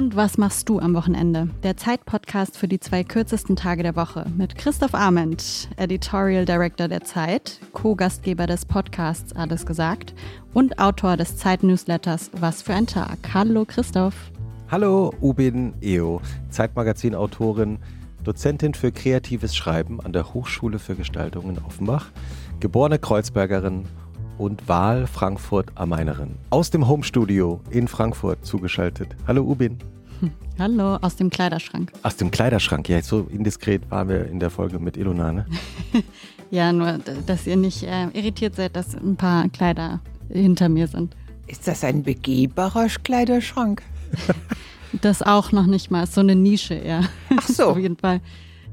Und was machst du am Wochenende? Der Zeit-Podcast für die zwei kürzesten Tage der Woche mit Christoph Arment, Editorial Director der Zeit, Co-Gastgeber des Podcasts Alles gesagt und Autor des Zeit-Newsletters Was für ein Tag. Hallo Christoph. Hallo Ubin Eo, Zeitmagazin-Autorin, Dozentin für kreatives Schreiben an der Hochschule für Gestaltung in Offenbach, geborene Kreuzbergerin und Wahl Frankfurt am Mainerin. Aus dem Homestudio in Frankfurt zugeschaltet. Hallo Ubin. Hallo, aus dem Kleiderschrank. Aus dem Kleiderschrank, ja, so indiskret waren wir in der Folge mit Ilona, ne? ja, nur, dass ihr nicht äh, irritiert seid, dass ein paar Kleider hinter mir sind. Ist das ein begehbarer Kleiderschrank? das auch noch nicht mal, ist so eine Nische eher. Ach so. Auf jeden Fall.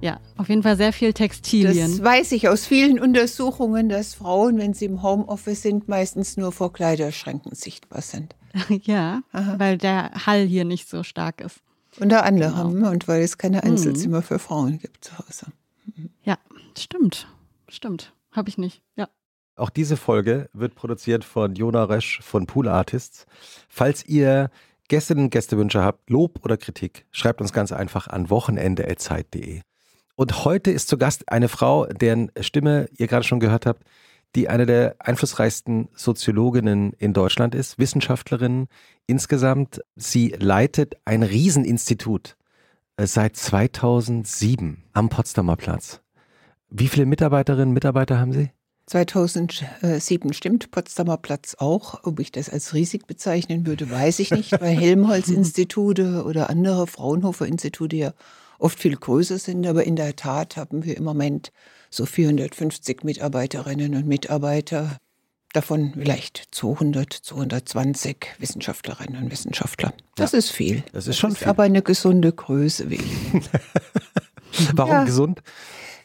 Ja, auf jeden Fall sehr viel Textilien. Das weiß ich aus vielen Untersuchungen, dass Frauen, wenn sie im Homeoffice sind, meistens nur vor Kleiderschränken sichtbar sind. ja, Aha. weil der Hall hier nicht so stark ist. Unter anderem genau. und weil es keine Einzelzimmer mhm. für Frauen gibt zu Hause. Mhm. Ja, stimmt. Stimmt. Habe ich nicht. Ja. Auch diese Folge wird produziert von Jona Resch von Pool Artists. Falls ihr Gästinnen und Gästewünsche habt, Lob oder Kritik, schreibt uns ganz einfach an wochenende.zeit.de. Und heute ist zu Gast eine Frau, deren Stimme ihr gerade schon gehört habt, die eine der einflussreichsten Soziologinnen in Deutschland ist, Wissenschaftlerin insgesamt. Sie leitet ein Rieseninstitut äh, seit 2007 am Potsdamer Platz. Wie viele Mitarbeiterinnen und Mitarbeiter haben Sie? 2007 stimmt Potsdamer Platz auch. Ob ich das als riesig bezeichnen würde, weiß ich nicht, weil Helmholtz-Institute oder andere Fraunhofer-Institute ja oft viel größer sind. Aber in der Tat haben wir im Moment so 450 Mitarbeiterinnen und Mitarbeiter. Davon vielleicht 200, 220 Wissenschaftlerinnen und Wissenschaftler. Das ja, ist viel. Das ist schon das ist viel. Aber eine gesunde Größe, wie ich. Warum ja. gesund?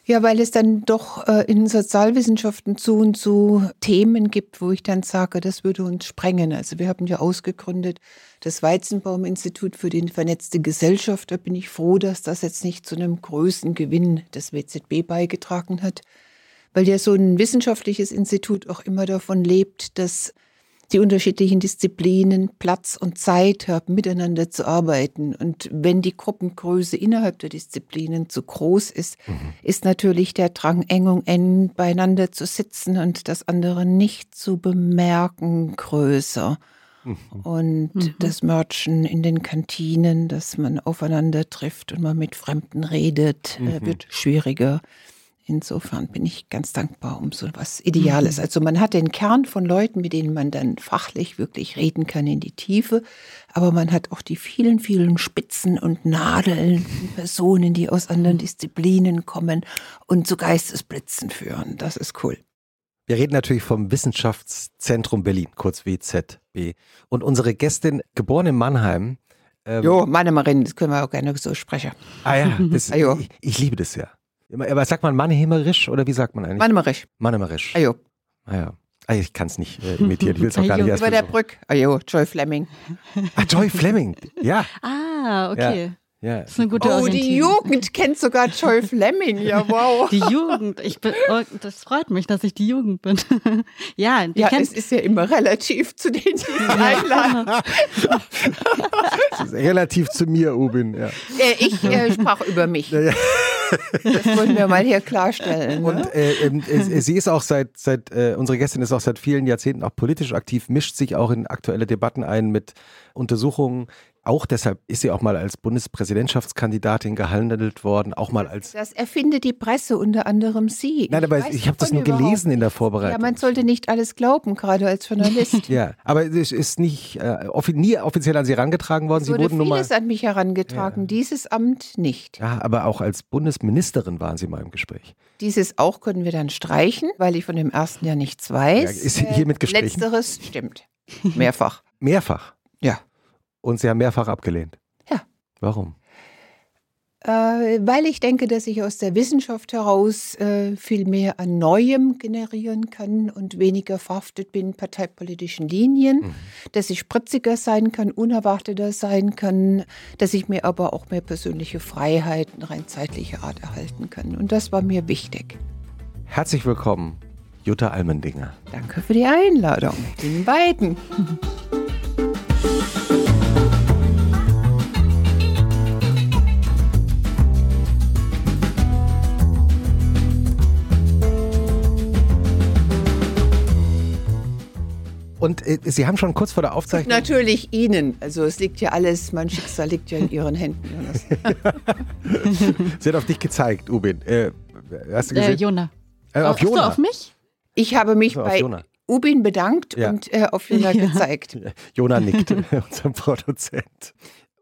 Ja, weil es dann doch äh, in Sozialwissenschaften zu und zu Themen gibt, wo ich dann sage, das würde uns sprengen. Also wir haben ja ausgegründet das Weizenbaum-Institut für die vernetzte Gesellschaft. Da bin ich froh, dass das jetzt nicht zu einem größten Gewinn des WZB beigetragen hat, weil ja so ein wissenschaftliches Institut auch immer davon lebt, dass die unterschiedlichen Disziplinen Platz und Zeit haben, miteinander zu arbeiten. Und wenn die Gruppengröße innerhalb der Disziplinen zu groß ist, mhm. ist natürlich der Drang, eng und eng beieinander zu sitzen und das andere nicht zu bemerken, größer. Mhm. Und mhm. das Merchen in den Kantinen, dass man aufeinander trifft und man mit Fremden redet, äh, mhm. wird schwieriger. Insofern bin ich ganz dankbar um so was Ideales. Mhm. Also man hat den Kern von Leuten, mit denen man dann fachlich wirklich reden kann in die Tiefe, aber man hat auch die vielen, vielen Spitzen und Nadeln, Personen, die aus anderen Disziplinen kommen und zu Geistesblitzen führen. Das ist cool. Wir reden natürlich vom Wissenschaftszentrum Berlin, kurz WZB. Und unsere Gästin, geboren in Mannheim. Ähm, jo, Mannheimerin, das können wir auch gerne so sprechen. Ah ja, das, ah, ich, ich liebe das ja. Aber sagt man Mannheimerisch oder wie sagt man eigentlich? Mannheimerisch. Mannheimerisch. Ajo. Ah ja. Ah, ich kann es nicht äh, imitieren. Ich will es auch gar nicht erst Über der Brücke. Ajo, Joy Fleming. Ah, Joy Fleming. Ja. Ah, okay. Ja. Ja. Das ist eine gute Oh, die Jugend kennt sogar Joy Fleming. Ja, wow. Die Jugend. Ich bin, oh, das freut mich, dass ich die Jugend bin. ja, die ja kennt, es ist ja immer relativ zu denen, die es einladen. relativ zu mir, Ubin. Ja. Äh, ich äh, sprach über mich. Ja, ja. Das wollen wir mal hier klarstellen. Ne? Und äh, äh, sie ist auch seit, seit äh, unsere Gästin ist auch seit vielen Jahrzehnten auch politisch aktiv, mischt sich auch in aktuelle Debatten ein mit Untersuchungen auch deshalb ist sie auch mal als Bundespräsidentschaftskandidatin gehandelt worden, auch mal als. Das erfindet die Presse, unter anderem Sie. Nein, aber ich, habe das nur gelesen in der Vorbereitung. Ja, man sollte nicht alles glauben, gerade als Journalist. ja, aber es ist nicht äh, offi nie offiziell an Sie herangetragen worden. Es wurde Sie wurden vieles an mich herangetragen, ja. dieses Amt nicht. Ja, aber auch als Bundesministerin waren Sie mal im Gespräch. Dieses auch können wir dann streichen, weil ich von dem ersten Jahr nichts weiß. Ja, ist hiermit gestrichen? Letzteres stimmt. Mehrfach. Mehrfach? Ja. Und Sie haben mehrfach abgelehnt. Ja. Warum? Äh, weil ich denke, dass ich aus der Wissenschaft heraus äh, viel mehr an Neuem generieren kann und weniger verhaftet bin parteipolitischen Linien, mhm. dass ich spritziger sein kann, unerwarteter sein kann, dass ich mir aber auch mehr persönliche Freiheiten rein zeitlicher Art erhalten kann. Und das war mir wichtig. Herzlich willkommen, Jutta Almendinger. Danke für die Einladung. Den beiden. Und äh, Sie haben schon kurz vor der Aufzeichnung. Natürlich Ihnen. Also es liegt ja alles, mein Schicksal liegt ja in Ihren Händen. Sie hat auf dich gezeigt, Ubin. Äh, hast du Äh, gesehen? Jona. Äh, auf Jona. auf mich? Ich habe mich Also bei Jona. Ubin bedankt Ja. und äh, auf Jona Ja. gezeigt. Jona nickt, unser Produzent.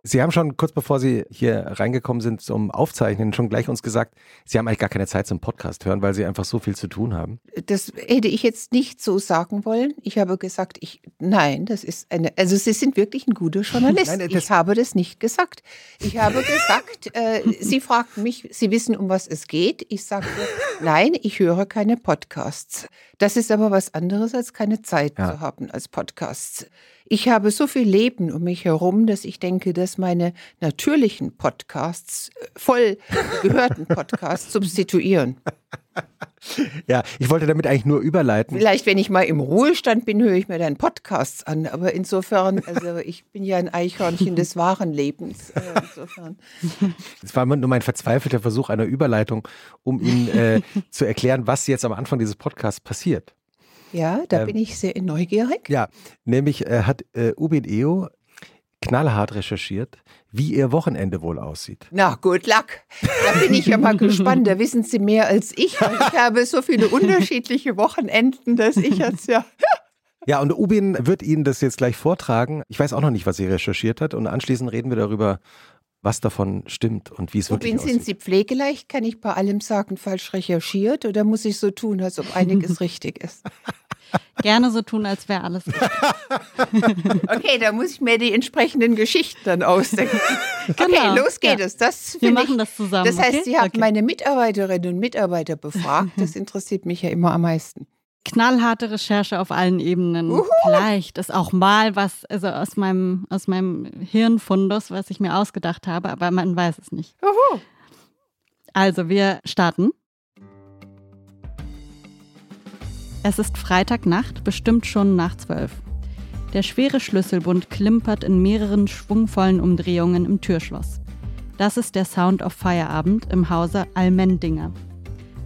Sie haben schon kurz bevor Sie hier reingekommen sind zum Aufzeichnen schon gleich uns gesagt, Sie haben eigentlich gar keine Zeit zum Podcast hören, weil Sie einfach so viel zu tun haben. Das hätte ich jetzt nicht so sagen wollen. Ich habe gesagt, ich, nein, das ist eine, also Sie sind wirklich ein guter Journalist. Nein, ich habe das nicht gesagt. Ich habe gesagt, äh, Sie fragten mich, Sie wissen, um was es geht. Ich sagte, nein, ich höre keine Podcasts. Das ist aber was anderes, als keine Zeit Ja. zu haben als Podcasts. Ich habe so viel Leben um mich herum, dass ich denke, dass meine natürlichen Podcasts äh, voll gehörten Podcasts substituieren. Ja, ich wollte damit eigentlich nur überleiten. Vielleicht, wenn ich mal im Ruhestand bin, höre ich mir dann Podcasts an. Aber insofern, also ich bin ja ein Eichhörnchen des wahren Lebens. Äh, insofern. Es war nur mein verzweifelter Versuch einer Überleitung, um Ihnen äh, zu erklären, was jetzt am Anfang dieses Podcasts passiert. Ja, da Ähm, bin ich sehr neugierig. Ja, nämlich äh, hat äh, Ubin Eo knallhart recherchiert, wie Ihr Wochenende wohl aussieht. Na, good luck. Da bin ich ja mal gespannt. Da wissen Sie mehr als ich. Ich habe so viele unterschiedliche Wochenenden, dass ich jetzt ja. Ja, und Ubin wird Ihnen das jetzt gleich vortragen. Ich weiß auch noch nicht, was sie recherchiert hat. Und anschließend reden wir darüber, was davon stimmt und wie es wirklich Ubin, sind. Sie pflegeleicht? Kann ich bei allem sagen, falsch recherchiert? Oder muss ich so tun, als ob einiges richtig ist? Gerne so tun, als wäre alles. richtig. Okay, da muss ich mir die entsprechenden Geschichten dann ausdenken. Okay, Genau, los geht ja. es. Das Wir machen ich, das zusammen. Das heißt, okay? Sie haben Okay. meine Mitarbeiterinnen und Mitarbeiter befragt. Das interessiert mich ja immer am meisten. Knallharte Recherche auf allen Ebenen. Uhu. Vielleicht ist auch mal was, also aus meinem, aus meinem Hirnfundus, was ich mir ausgedacht habe, aber man weiß es nicht. Juhu. Also, wir starten. Es ist Freitagnacht, bestimmt schon nach zwölf. Der schwere Schlüsselbund klimpert in mehreren schwungvollen Umdrehungen im Türschloss. Das ist der Sound of Feierabend im Hause Almendinger.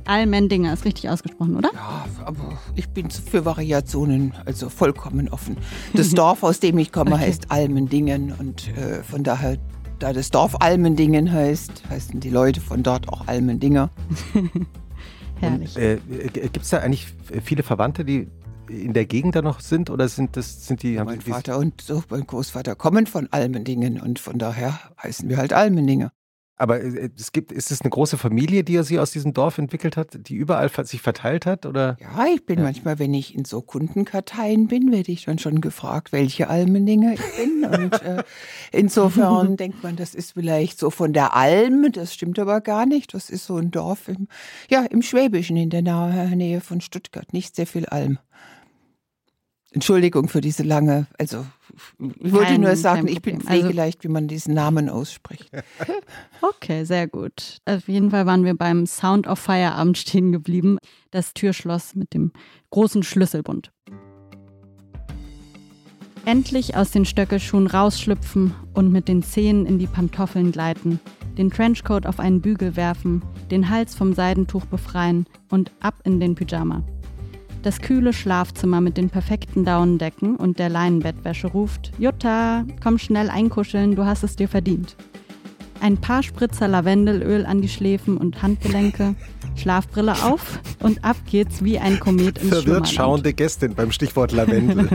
Almendinger ist richtig ausgesprochen, oder? Ja, aber ich bin für Variationen also vollkommen offen. Das Dorf, aus dem ich komme, heißt Almendingen und äh, von daher, da das Dorf Almendingen heißt, heißen die Leute von dort auch Almendinger. Herrlich. Äh, Gibt es da eigentlich viele Verwandte, die in der Gegend da noch sind? Oder sind das, sind die, Mein Vater und so mein Großvater kommen von Almendingen und von daher heißen wir halt Almendinger. Aber äh, es gibt, ist es eine große Familie, die sie aus diesem Dorf entwickelt hat, die überall sich verteilt hat? Oder? Ja, ich bin Ja. manchmal, wenn ich in so Kundenkarteien bin, werde ich dann schon gefragt, welche Almendinger ich bin. Und äh, insofern denkt man, das ist vielleicht so von der Alm. Das stimmt aber gar nicht. Das ist so ein Dorf im, ja, im Schwäbischen in der Nähe von Stuttgart. Nicht sehr viel Alm. Entschuldigung für diese lange, also ich wollte Kein- nur sagen, ich bin. Also- pflegeleicht, wie man diesen Namen ausspricht. Okay, sehr gut. Auf jeden Fall waren wir beim Sound of Feierabend stehen geblieben. Das Türschloss mit dem großen Schlüsselbund. Endlich aus den Stöckelschuhen rausschlüpfen und mit den Zehen in die Pantoffeln gleiten, den Trenchcoat auf einen Bügel werfen, den Hals vom Seidentuch befreien und ab in den Pyjama. Das kühle Schlafzimmer mit den perfekten Daunendecken und der Leinenbettwäsche ruft: Jutta, komm schnell einkuscheln, du hast es dir verdient. Ein paar Spritzer Lavendelöl an die Schläfen und Handgelenke, Schlafbrille auf und ab geht's wie ein Komet ins Verwirrt schauende Gästin beim Stichwort Lavendel.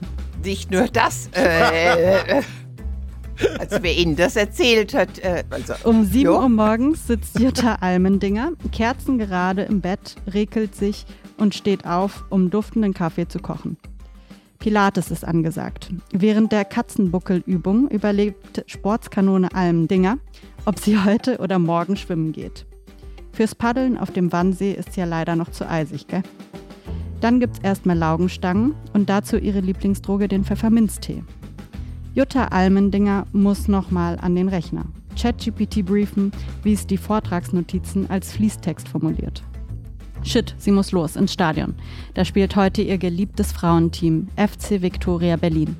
Nicht nur das, äh, äh, als wer Ihnen das erzählt hat, äh, also Um 7 Ja. Uhr morgens sitzt Jutta Almendinger, kerzengerade im Bett, regelt sich und steht auf, um duftenden Kaffee zu kochen. Pilates ist angesagt. Während der Katzenbuckelübung überlebt Sportskanone Almendinger, ob sie heute oder morgen schwimmen geht. Fürs Paddeln auf dem Wannsee ist ja leider noch zu eisig, gell? Dann gibt's erstmal Laugenstangen und dazu ihre Lieblingsdroge, den Pfefferminztee. Jutta Almendinger muss nochmal an den Rechner. ChatGPT briefen, wie es die Vortragsnotizen als Fließtext formuliert. Shit, sie muss los ins Stadion. Da spielt heute ihr geliebtes Frauenteam FC Victoria Berlin.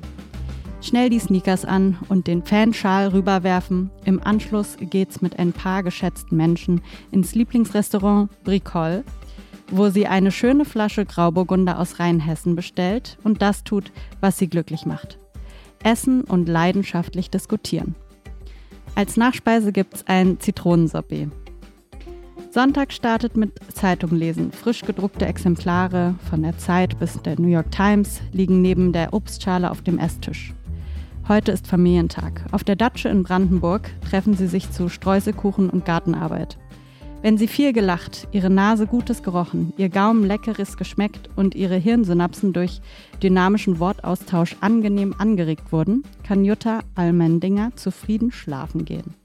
Schnell die Sneakers an und den Fanschal rüberwerfen. Im Anschluss geht's mit ein paar geschätzten Menschen ins Lieblingsrestaurant Bricole. wo sie eine schöne Flasche Grauburgunder aus Rheinhessen bestellt und das tut, was sie glücklich macht. Essen und leidenschaftlich diskutieren. Als Nachspeise gibt's ein Zitronensorbet. Sonntag startet mit Zeitung lesen. Frisch gedruckte Exemplare von der Zeit bis der New York Times liegen neben der Obstschale auf dem Esstisch. Heute ist Familientag. Auf der Datsche in Brandenburg treffen sie sich zu Streuselkuchen und Gartenarbeit. Wenn sie viel gelacht, ihre Nase Gutes gerochen, ihr Gaumen Leckeres geschmeckt und ihre Hirnsynapsen durch dynamischen Wortaustausch angenehm angeregt wurden, kann Jutta Almendinger zufrieden schlafen gehen.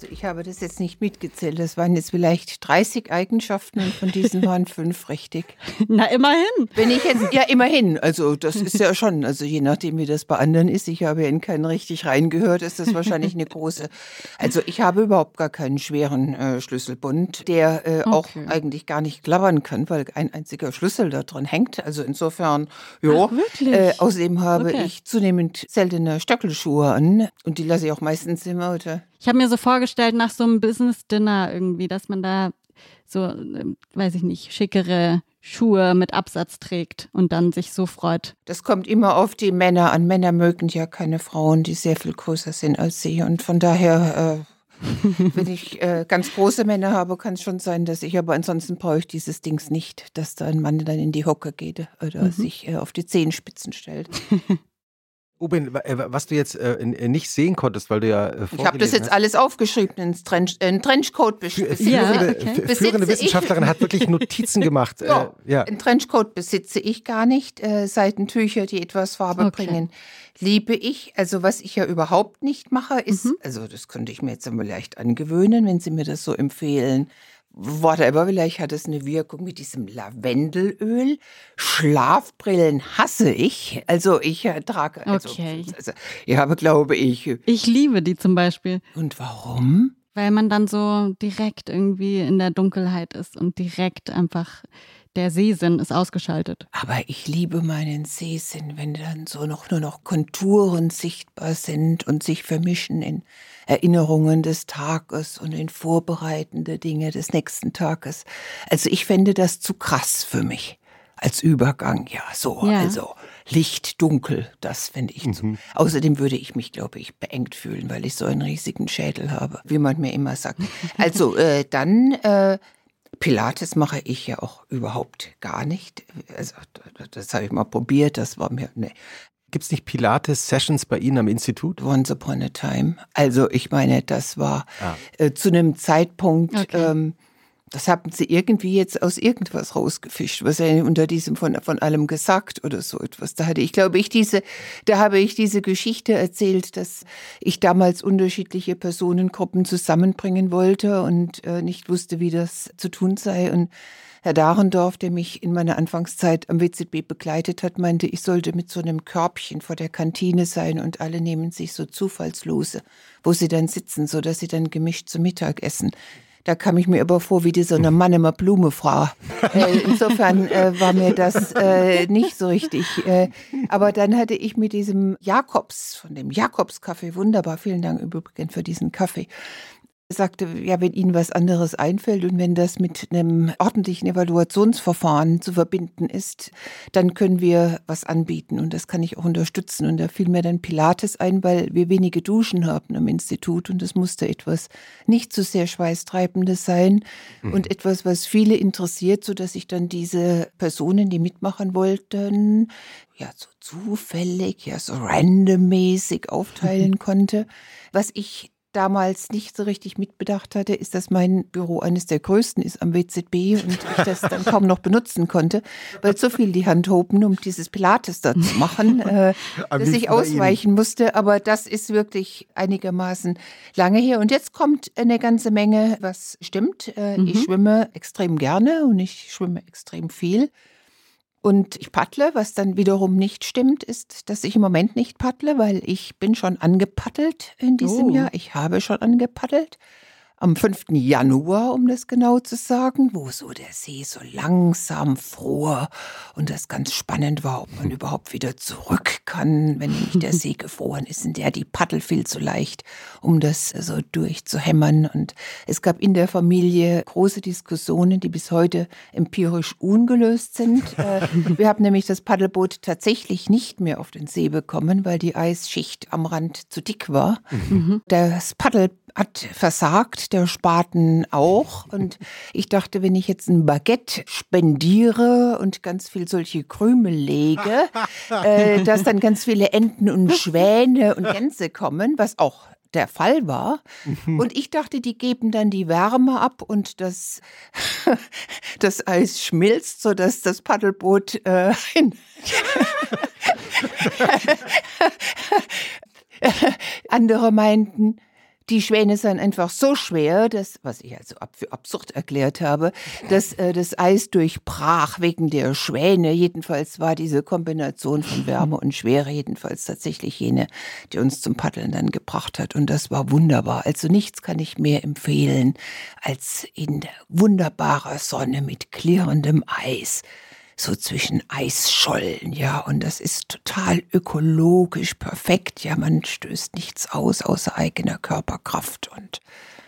Also ich habe das jetzt nicht mitgezählt. Das waren jetzt vielleicht 30 Eigenschaften und von diesen waren fünf richtig. Na, immerhin. Wenn ich jetzt, ja, immerhin. Also das ist ja schon, also je nachdem, wie das bei anderen ist, ich habe ja in keinen richtig reingehört, ist das wahrscheinlich eine große. Also ich habe überhaupt gar keinen schweren äh, Schlüsselbund, der äh, okay. auch eigentlich gar nicht klappern kann, weil ein einziger Schlüssel da drin hängt. Also insofern, ja. Äh, außerdem habe okay. ich zunehmend seltene Stöckelschuhe an und die lasse ich auch meistens immer oder ich habe mir so vorgestellt, nach so einem Business-Dinner irgendwie, dass man da so, ähm, weiß ich nicht, schickere Schuhe mit Absatz trägt und dann sich so freut. Das kommt immer auf die Männer an. Männer mögen ja keine Frauen, die sehr viel größer sind als sie. Und von daher, äh, wenn ich äh, ganz große Männer habe, kann es schon sein, dass ich, aber ansonsten brauche ich dieses Dings nicht, dass da ein Mann dann in die Hocke geht oder mhm. sich äh, auf die Zehenspitzen stellt. Ubin, äh, was du jetzt äh, nicht sehen konntest, weil du ja äh, Ich habe das jetzt hast. alles aufgeschrieben, in Trench, in Trenchcoat besitze ja, okay. Führende Wissenschaftlerin hat wirklich Notizen gemacht. ja, äh, ja. Ein Trenchcoat besitze ich gar nicht. Äh, Seitentücher, die etwas Farbe okay. bringen, liebe ich. Also was ich ja überhaupt nicht mache, ist, mhm. also das könnte ich mir jetzt einmal leicht angewöhnen, wenn Sie mir das so empfehlen whatever, vielleicht hat es eine Wirkung mit diesem Lavendelöl. Schlafbrillen hasse ich. Also ich trage, also, okay. also ich habe, glaube ich. Ich liebe die zum Beispiel. Und warum? Weil man dann so direkt irgendwie in der Dunkelheit ist und direkt einfach der Sehsinn ist ausgeschaltet. Aber ich liebe meinen Sehsinn, wenn dann so noch nur noch Konturen sichtbar sind und sich vermischen in Erinnerungen des Tages und in vorbereitende Dinge des nächsten Tages. Also ich fände das zu krass für mich als Übergang. Ja, so, ja. also Licht, dunkel, das fände ich mhm. zu. Außerdem würde ich mich, glaube ich, beengt fühlen, weil ich so einen riesigen Schädel habe, wie man mir immer sagt. Also äh, dann äh, Pilates mache ich ja auch überhaupt gar nicht. Also das habe ich mal probiert, das war mir ne, Gibt es nicht Pilates-Sessions bei Ihnen am Institut? Once upon a time. Also ich meine, das war ah. äh, zu einem Zeitpunkt, okay. ähm, das haben sie irgendwie jetzt aus irgendwas rausgefischt, was er unter diesem von, von allem gesagt oder so etwas. Da hatte ich, glaube ich, diese, da habe ich diese Geschichte erzählt, dass ich damals unterschiedliche Personengruppen zusammenbringen wollte und äh, nicht wusste, wie das zu tun sei und Herr Dahrendorf, der mich in meiner Anfangszeit am WZB begleitet hat, meinte, ich sollte mit so einem Körbchen vor der Kantine sein und alle nehmen sich so Zufallslose, wo sie dann sitzen, so dass sie dann gemischt zum Mittag essen. Da kam ich mir aber vor wie die so eine Mann immer Blumefrau. Äh, insofern äh, war mir das äh, nicht so richtig. Äh, aber dann hatte ich mit diesem Jakobs, von dem Jakobs-Kaffee, wunderbar, vielen Dank übrigens für diesen Kaffee, sagte, ja, wenn Ihnen was anderes einfällt und wenn das mit einem ordentlichen Evaluationsverfahren zu verbinden ist, dann können wir was anbieten und das kann ich auch unterstützen. Und da fiel mir dann Pilates ein, weil wir wenige Duschen haben am Institut und es musste etwas nicht so sehr schweißtreibendes sein mhm. und etwas, was viele interessiert, so dass ich dann diese Personen, die mitmachen wollten, ja, so zufällig, ja, so randommäßig aufteilen konnte. Was ich damals nicht so richtig mitbedacht hatte, ist, dass mein Büro eines der größten ist am WZB und ich das dann kaum noch benutzen konnte, weil so viel die Hand hoben, um dieses Pilates da zu machen, äh, dass ich ausweichen musste. Aber das ist wirklich einigermaßen lange her. Und jetzt kommt eine ganze Menge, was stimmt. Äh, mhm. Ich schwimme extrem gerne und ich schwimme extrem viel. Und ich paddle, was dann wiederum nicht stimmt, ist, dass ich im Moment nicht paddle, weil ich bin schon angepaddelt in diesem oh. Jahr. Ich habe schon angepaddelt. Am 5. Januar, um das genau zu sagen, wo so der See so langsam fror und das ganz spannend war, ob man überhaupt wieder zurück kann, wenn nicht der See gefroren ist, in der die Paddel viel zu leicht, um das so durchzuhämmern. Und es gab in der Familie große Diskussionen, die bis heute empirisch ungelöst sind. Äh, wir haben nämlich das Paddelboot tatsächlich nicht mehr auf den See bekommen, weil die Eisschicht am Rand zu dick war. Mhm. Das Paddel hat versagt, der Spaten auch. Und ich dachte, wenn ich jetzt ein Baguette spendiere und ganz viel solche Krümel lege, äh, dass dann ganz viele Enten und Schwäne und Gänse kommen, was auch der Fall war. Und ich dachte, die geben dann die Wärme ab und das, das Eis schmilzt, sodass das Paddelboot äh, Andere meinten, die Schwäne seien einfach so schwer, dass, was ich also für absurd erklärt habe, dass äh, das Eis durchbrach wegen der Schwäne. Jedenfalls war diese Kombination von Wärme und Schwere jedenfalls tatsächlich jene, die uns zum Paddeln dann gebracht hat. Und das war wunderbar. Also nichts kann ich mehr empfehlen, als in wunderbarer Sonne mit klirrendem Eis so zwischen Eisschollen, ja, und das ist total ökologisch perfekt, ja, man stößt nichts aus außer eigener Körperkraft und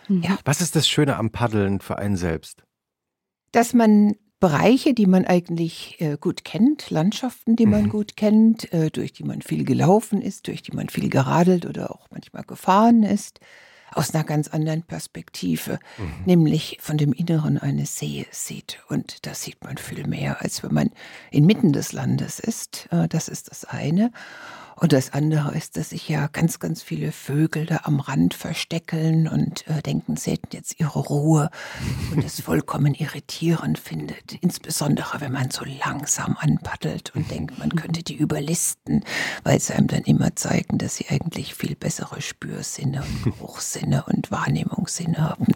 mhm. ja. Was ist das Schöne am Paddeln für einen selbst? Dass man Bereiche, die man eigentlich äh, gut kennt, Landschaften, die man mhm. gut kennt, äh, durch die man viel gelaufen ist, durch die man viel geradelt oder auch manchmal gefahren ist, aus einer ganz anderen Perspektive, mhm. nämlich von dem Inneren eines Sees sieht. Und das sieht man viel mehr, als wenn man inmitten des Landes ist. Äh, das ist das eine. Und das andere ist, dass sich ja ganz, ganz viele Vögel da am Rand versteckeln und äh, denken, sie hätten jetzt ihre Ruhe und es vollkommen irritierend findet. Insbesondere, wenn man so langsam anpaddelt und denkt, man könnte die überlisten, weil sie einem dann immer zeigen, dass sie eigentlich viel bessere Spürsinne und Geruchssinne und Wahrnehmungssinne haben,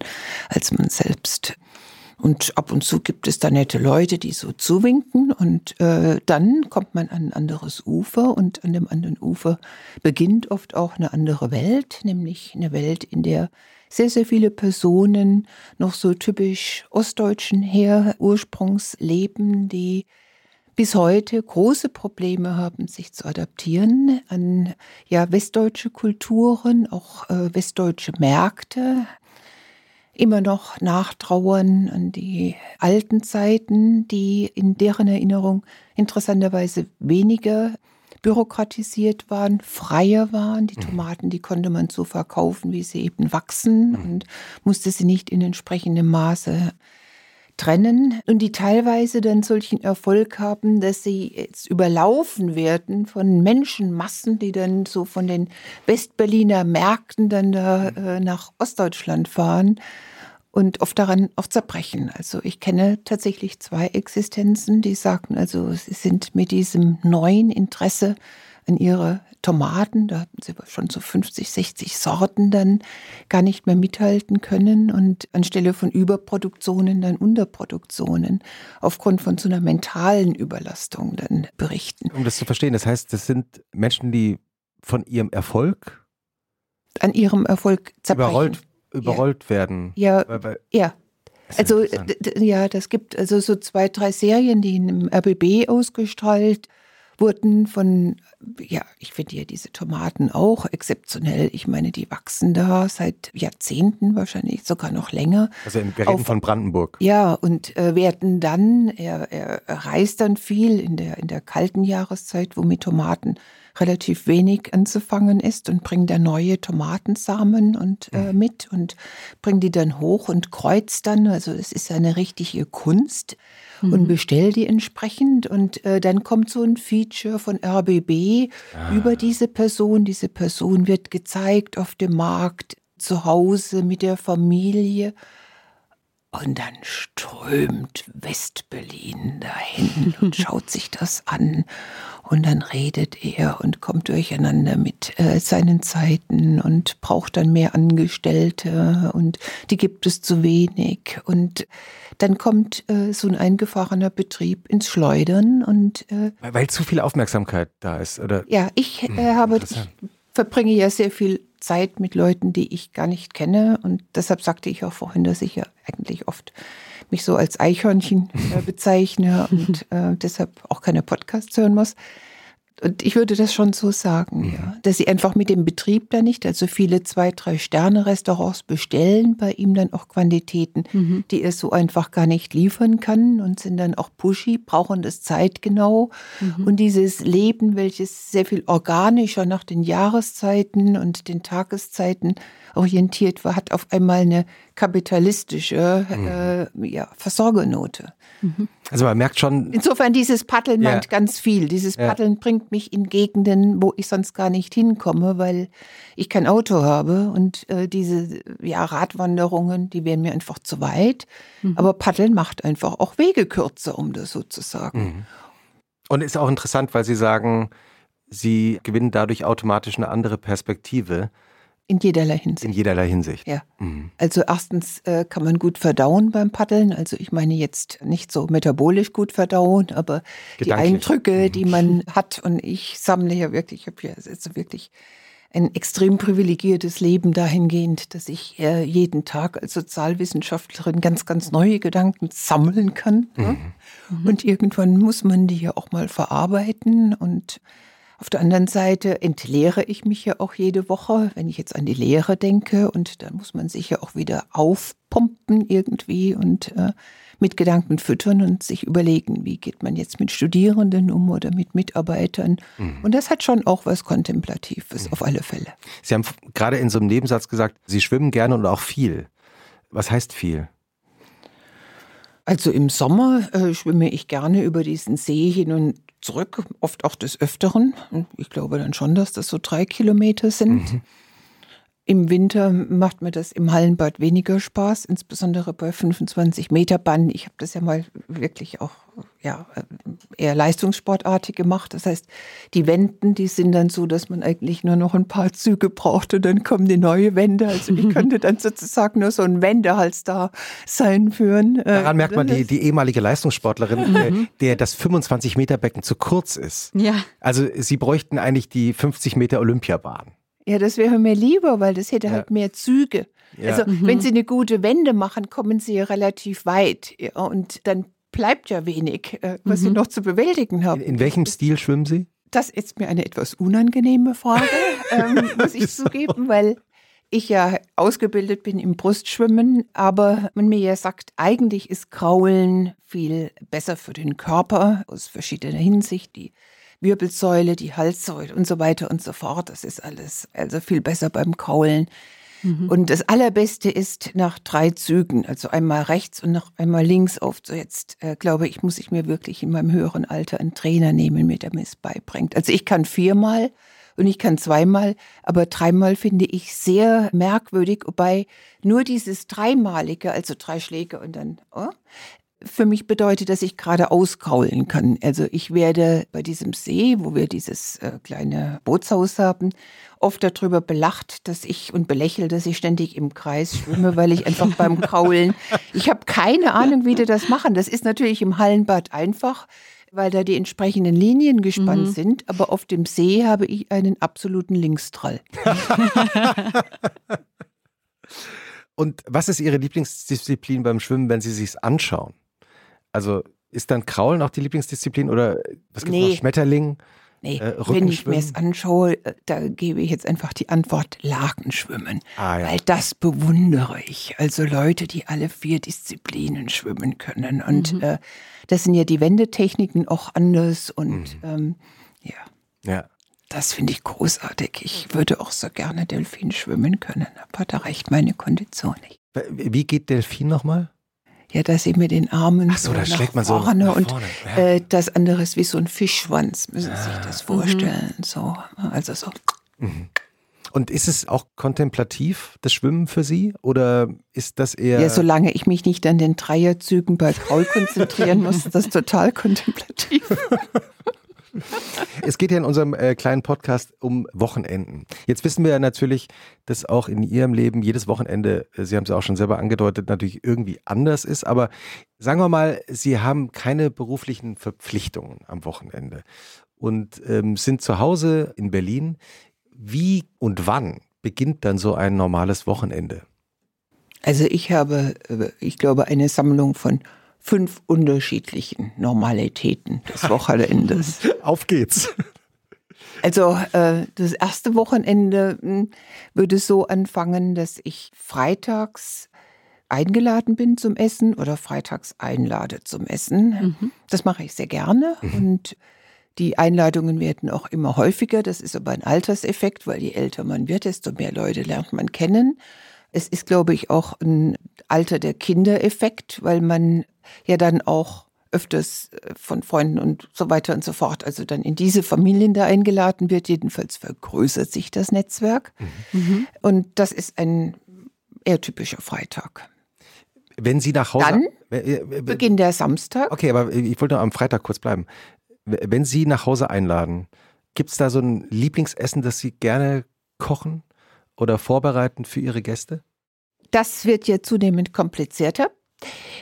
als man selbst. Und ab und zu gibt es da nette Leute, die so zuwinken. Und äh, dann kommt man an ein anderes Ufer und an dem anderen Ufer beginnt oft auch eine andere Welt, nämlich eine Welt, in der sehr, sehr viele Personen noch so typisch ostdeutschen her Ursprungs leben, die bis heute große Probleme haben, sich zu adaptieren an ja westdeutsche Kulturen, auch äh, westdeutsche Märkte, immer noch nachtrauern an die alten Zeiten, die in deren Erinnerung interessanterweise weniger bürokratisiert waren, freier waren. Die mhm. Tomaten, die konnte man so verkaufen, wie sie eben wachsen mhm. und musste sie nicht in entsprechendem Maße trennen und die teilweise dann solchen Erfolg haben, dass sie jetzt überlaufen werden von Menschenmassen, die dann so von den Westberliner Märkten dann da äh, nach Ostdeutschland fahren und oft daran auch zerbrechen. Also ich kenne tatsächlich zwei Existenzen, die sagten, also sie sind mit diesem neuen Interesse an ihre Tomaten, da hatten sie schon so 50, 60 Sorten dann gar nicht mehr mithalten können und anstelle von Überproduktionen dann Unterproduktionen aufgrund von so einer mentalen Überlastung dann berichten. Um das zu verstehen, das heißt, das sind Menschen, die von ihrem Erfolg an ihrem Erfolg zerbrechen. Überrollt, überrollt ja. werden. Ja, weil, weil ja. Also ja, das gibt also so zwei, drei Serien, die im RBB ausgestrahlt wurden von, ja, ich finde ja diese Tomaten auch exzeptionell. Ich meine, die wachsen da seit Jahrzehnten, wahrscheinlich sogar noch länger. Also reden Auf, von Brandenburg. Ja, und äh, werden dann, er, er reist dann viel in der, in der kalten Jahreszeit, wo mit Tomaten relativ wenig anzufangen ist und bringt da neue Tomatensamen und äh, mhm. mit und bringt die dann hoch und kreuzt dann. Also es ist eine richtige Kunst mhm. und bestellt die entsprechend und äh, dann kommt so ein Feature von RBB ah. über diese Person. Diese Person wird gezeigt auf dem Markt, zu Hause mit der Familie. Und dann strömt Westberlin dahin und schaut sich das an. Und dann redet er und kommt durcheinander mit äh, seinen Zeiten und braucht dann mehr Angestellte und die gibt es zu wenig. Und dann kommt äh, so ein eingefahrener Betrieb ins Schleudern und äh, weil, weil, zu viel Aufmerksamkeit da ist, oder? Ja, ich äh, hm, habe, ich verbringe ja sehr viel Zeit mit Leuten, die ich gar nicht kenne. Und deshalb sagte ich auch vorhin, dass ich ja eigentlich oft mich so als Eichhörnchen äh, bezeichne und äh, deshalb auch keine Podcasts hören muss. Und ich würde das schon so sagen, mhm. ja, dass sie einfach mit dem Betrieb da nicht, also viele zwei, drei Sterne Restaurants bestellen bei ihm dann auch Quantitäten, mhm. die er so einfach gar nicht liefern kann und sind dann auch pushy, brauchen das zeitgenau. Mhm. Und dieses Leben, welches sehr viel organischer nach den Jahreszeiten und den Tageszeiten orientiert war, hat auf einmal eine kapitalistische mhm. äh, ja, Versorgernote. Mhm. Also man merkt schon. Insofern dieses Paddeln ja. meint ganz viel. Dieses Paddeln ja. bringt mich in Gegenden, wo ich sonst gar nicht hinkomme, weil ich kein Auto habe und äh, diese ja, Radwanderungen, die wären mir einfach zu weit. Mhm. Aber Paddeln macht einfach auch Wege kürzer, um das so zu sagen. Mhm. Und ist auch interessant, weil Sie sagen, Sie gewinnen dadurch automatisch eine andere Perspektive. In jederlei Hinsicht. In jederlei Hinsicht. Ja. Mhm. Also erstens äh, kann man gut verdauen beim Paddeln. Also ich meine jetzt nicht so metabolisch gut verdauen, aber die Eindrücke, mhm. die man hat und ich sammle ja wirklich, ich habe ja also wirklich ein extrem privilegiertes Leben dahingehend, dass ich äh, jeden Tag als Sozialwissenschaftlerin ganz, ganz neue Gedanken sammeln kann. Mhm. Ja? Und irgendwann muss man die ja auch mal verarbeiten und auf der anderen Seite entleere ich mich ja auch jede Woche, wenn ich jetzt an die Lehre denke. Und dann muss man sich ja auch wieder aufpumpen irgendwie und äh, mit Gedanken füttern und sich überlegen, wie geht man jetzt mit Studierenden um oder mit Mitarbeitern. Mhm. Und das hat schon auch was Kontemplatives, mhm. auf alle Fälle. Sie haben gerade in so einem Nebensatz gesagt, Sie schwimmen gerne und auch viel. Was heißt viel? Also im Sommer äh, schwimme ich gerne über diesen See hin und zurück, oft auch des Öfteren. Ich glaube dann schon, dass das so drei Kilometer sind. Mhm. Im Winter macht mir das im Hallenbad weniger Spaß, insbesondere bei 25 Meter Bahn. Ich habe das ja mal wirklich auch ja, eher leistungssportartig gemacht. Das heißt, die Wenden, die sind dann so, dass man eigentlich nur noch ein paar Züge braucht und dann kommen die neue Wände. Also ich könnte dann sozusagen nur so ein Wendehals da sein führen. Äh, Daran merkt man die, die ehemalige Leistungssportlerin, äh, mhm. der das 25 Meter Becken zu kurz ist. Ja. Also sie bräuchten eigentlich die 50 Meter Olympiabahn. Ja, das wäre mir lieber, weil das hätte ja. halt mehr Züge. Ja. Also mhm. wenn Sie eine gute Wende machen, kommen Sie ja relativ weit. Ja, und dann bleibt ja wenig, äh, was mhm. Sie noch zu bewältigen haben. In, in, welchem Stil schwimmen Sie? Das ist mir eine etwas unangenehme Frage, ähm, muss ich zugeben, weil ich ja ausgebildet bin im Brustschwimmen, aber man mir ja sagt, eigentlich ist Kraulen viel besser für den Körper aus verschiedener Hinsicht. Die Wirbelsäule, die Halssäule und so weiter und so fort. Das ist alles also viel besser beim Kraulen. Mhm. Und das Allerbeste ist nach drei Zügen, also einmal rechts und noch einmal links auf. So jetzt äh, glaube ich, muss ich mir wirklich in meinem höheren Alter einen Trainer nehmen, mit der mir es beibringt. Also ich kann viermal und ich kann zweimal, aber dreimal finde ich sehr merkwürdig, wobei nur dieses dreimalige, also drei Schläge und dann, oh, für mich bedeutet, dass ich gerade auskraulen kann. Also ich werde bei diesem See, wo wir dieses äh, kleine Bootshaus haben, oft darüber belacht, dass ich und belächelt, dass ich ständig im Kreis schwimme, weil ich einfach beim Kraulen, ich habe keine Ahnung, wie die das machen. Das ist natürlich im Hallenbad einfach, weil da die entsprechenden Linien gespannt mhm. sind, aber auf dem See habe ich einen absoluten Linkstrall. Und was ist Ihre Lieblingsdisziplin beim Schwimmen, wenn Sie sich anschauen? Also ist dann Kraulen auch die Lieblingsdisziplin oder was gibt nee. noch? Schmetterling? Nee, äh, wenn ich mir es anschaue, äh, da gebe ich jetzt einfach die Antwort Lagenschwimmen. Ah, ja. Weil das bewundere ich. Also Leute, die alle vier Disziplinen schwimmen können. Und mhm. äh, das sind ja die Wendetechniken auch anders. Und mhm. ähm, ja. ja. Das finde ich großartig. Ich würde auch so gerne Delfin schwimmen können, aber da reicht meine Kondition nicht. Wie geht Delfin nochmal? Ja, dass sie mit den Armen Ach so, da schlägt man so vorne und vorne. Ja. Äh, das andere ist wie so ein Fischschwanz, müssen Sie sich das vorstellen. Mhm. So, also so. Mhm. Und ist es auch kontemplativ, das Schwimmen für Sie? Oder ist das eher. Ja, solange ich mich nicht an den Dreierzügen bei Kraul konzentrieren muss, ist das total kontemplativ. es geht ja in unserem äh, kleinen Podcast um Wochenenden. Jetzt wissen wir ja natürlich, dass auch in Ihrem Leben jedes Wochenende, äh, Sie haben es auch schon selber angedeutet, natürlich irgendwie anders ist. Aber sagen wir mal, Sie haben keine beruflichen Verpflichtungen am Wochenende und ähm, sind zu Hause in Berlin. Wie und wann beginnt dann so ein normales Wochenende? Also ich habe, äh, ich glaube, eine Sammlung von fünf unterschiedlichen Normalitäten des Wochenendes. Auf geht's. Also äh, das erste Wochenende hm, würde so anfangen, dass ich freitags eingeladen bin zum Essen oder freitags einlade zum Essen. Mhm. Das mache ich sehr gerne mhm. und die Einladungen werden auch immer häufiger. Das ist aber ein Alterseffekt, weil je älter man wird, desto mehr Leute lernt man kennen. Es ist, glaube ich, auch ein Alter der Kindereffekt, weil man ja dann auch öfters äh, von Freunden und so weiter und so fort, also dann in diese Familien da eingeladen wird. Jedenfalls vergrößert sich das Netzwerk. Mhm. Und das ist ein eher typischer Freitag. Wenn Sie nach Hause. Dann beginnt der Samstag. Okay, aber ich wollte noch am Freitag kurz bleiben. Wenn Sie nach Hause einladen, gibt es da so ein Lieblingsessen, das Sie gerne kochen? Oder vorbereiten für Ihre Gäste? Das wird ja zunehmend komplizierter,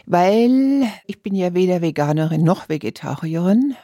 weil ich bin ja weder Veganerin noch Vegetarierin.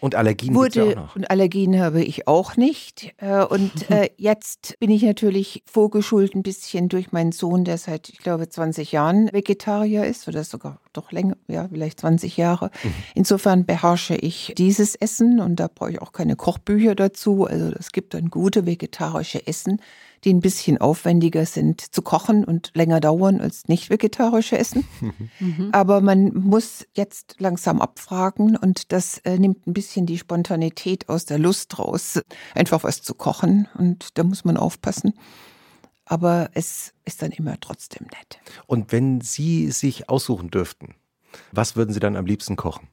Und Allergien wurde, ja auch noch. Und Allergien habe ich auch nicht. Äh, und äh, jetzt bin ich natürlich vorgeschult ein bisschen durch meinen Sohn, der seit, ich glaube, 20 Jahren Vegetarier ist oder sogar doch länger, ja, vielleicht 20 Jahre. Mhm. Insofern beherrsche ich dieses Essen und da brauche ich auch keine Kochbücher dazu. Also es gibt dann gute vegetarische Essen, die ein bisschen aufwendiger sind zu kochen und länger dauern als nicht vegetarische Essen. Mhm. Aber man muss jetzt langsam abfragen und das äh, nimmt ein bisschen die Spontanität aus der Lust raus, einfach was zu kochen und da muss man aufpassen. Aber es ist dann immer trotzdem nett. Und wenn Sie sich aussuchen dürften, was würden Sie dann am liebsten kochen?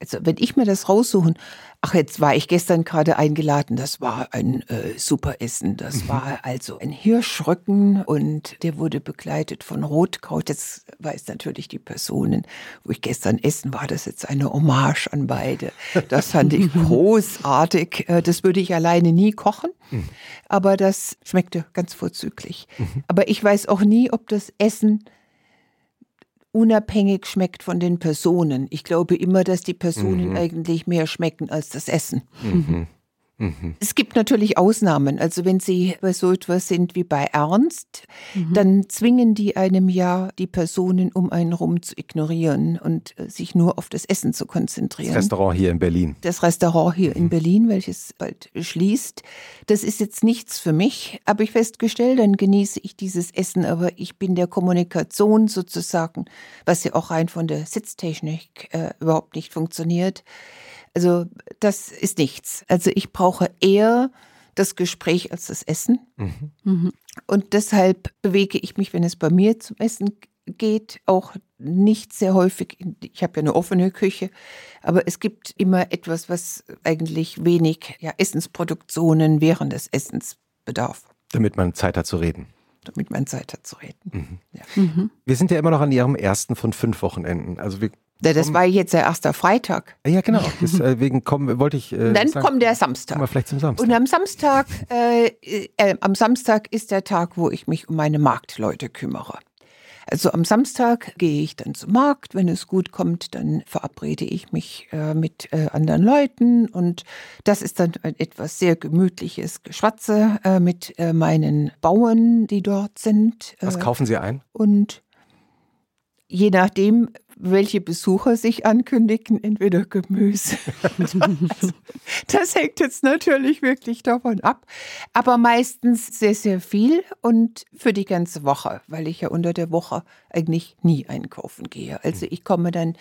Also wenn ich mir das raussuchen, ach, jetzt war ich gestern gerade eingeladen, das war ein äh, super Essen. Das mhm. war also ein Hirschrücken und der wurde begleitet von Rotkraut. Jetzt weiß natürlich die Personen, wo ich gestern essen war, das jetzt eine Hommage an beide. Das fand ich großartig. Äh, das würde ich alleine nie kochen, mhm. aber das schmeckte ganz vorzüglich. Mhm. Aber ich weiß auch nie, ob das Essen unabhängig schmeckt von den Personen. Ich glaube immer, dass die Personen mhm. eigentlich mehr schmecken als das Essen. Mhm. Mhm. Es gibt natürlich Ausnahmen. Also wenn Sie bei so etwas sind wie bei Ernst, mhm. dann zwingen die einem ja die Personen um einen rum zu ignorieren und äh, sich nur auf das Essen zu konzentrieren. Das Restaurant hier in Berlin. Das Restaurant hier in mhm. Berlin, welches bald schließt. Das ist jetzt nichts für mich, habe ich festgestellt. Dann genieße ich dieses Essen, aber ich bin der Kommunikation sozusagen, was ja auch rein von der Sitztechnik äh, überhaupt nicht funktioniert also das ist nichts. Also ich brauche eher das Gespräch als das Essen. Mhm. Mhm. Und deshalb bewege ich mich, wenn es bei mir zum Essen geht, auch nicht sehr häufig. Ich habe ja eine offene Küche, aber es gibt immer etwas, was eigentlich wenig ja, Essensproduktionen während des Essens bedarf. Damit man Zeit hat zu reden. Damit man Zeit hat zu reden. Mhm. Ja. Mhm. Wir sind ja immer noch an Ihrem ersten von fünf Wochenenden. Also wir das war jetzt der erste Freitag. Ja, genau. Deswegen kommen, wollte ich. Äh, dann sagen, kommt der Samstag. Kommen wir vielleicht zum Samstag. Und am Samstag, äh, äh, am Samstag ist der Tag, wo ich mich um meine Marktleute kümmere. Also am Samstag gehe ich dann zum Markt. Wenn es gut kommt, dann verabrede ich mich äh, mit äh, anderen Leuten. Und das ist dann etwas sehr gemütliches Geschwatze äh, mit äh, meinen Bauern, die dort sind. Was äh, kaufen Sie ein? Und je nachdem, welche Besucher sich ankündigen, entweder Gemüse. also, das hängt jetzt natürlich wirklich davon ab, aber meistens sehr, sehr viel und für die ganze Woche, weil ich ja unter der Woche eigentlich nie einkaufen gehe. Also ich komme dann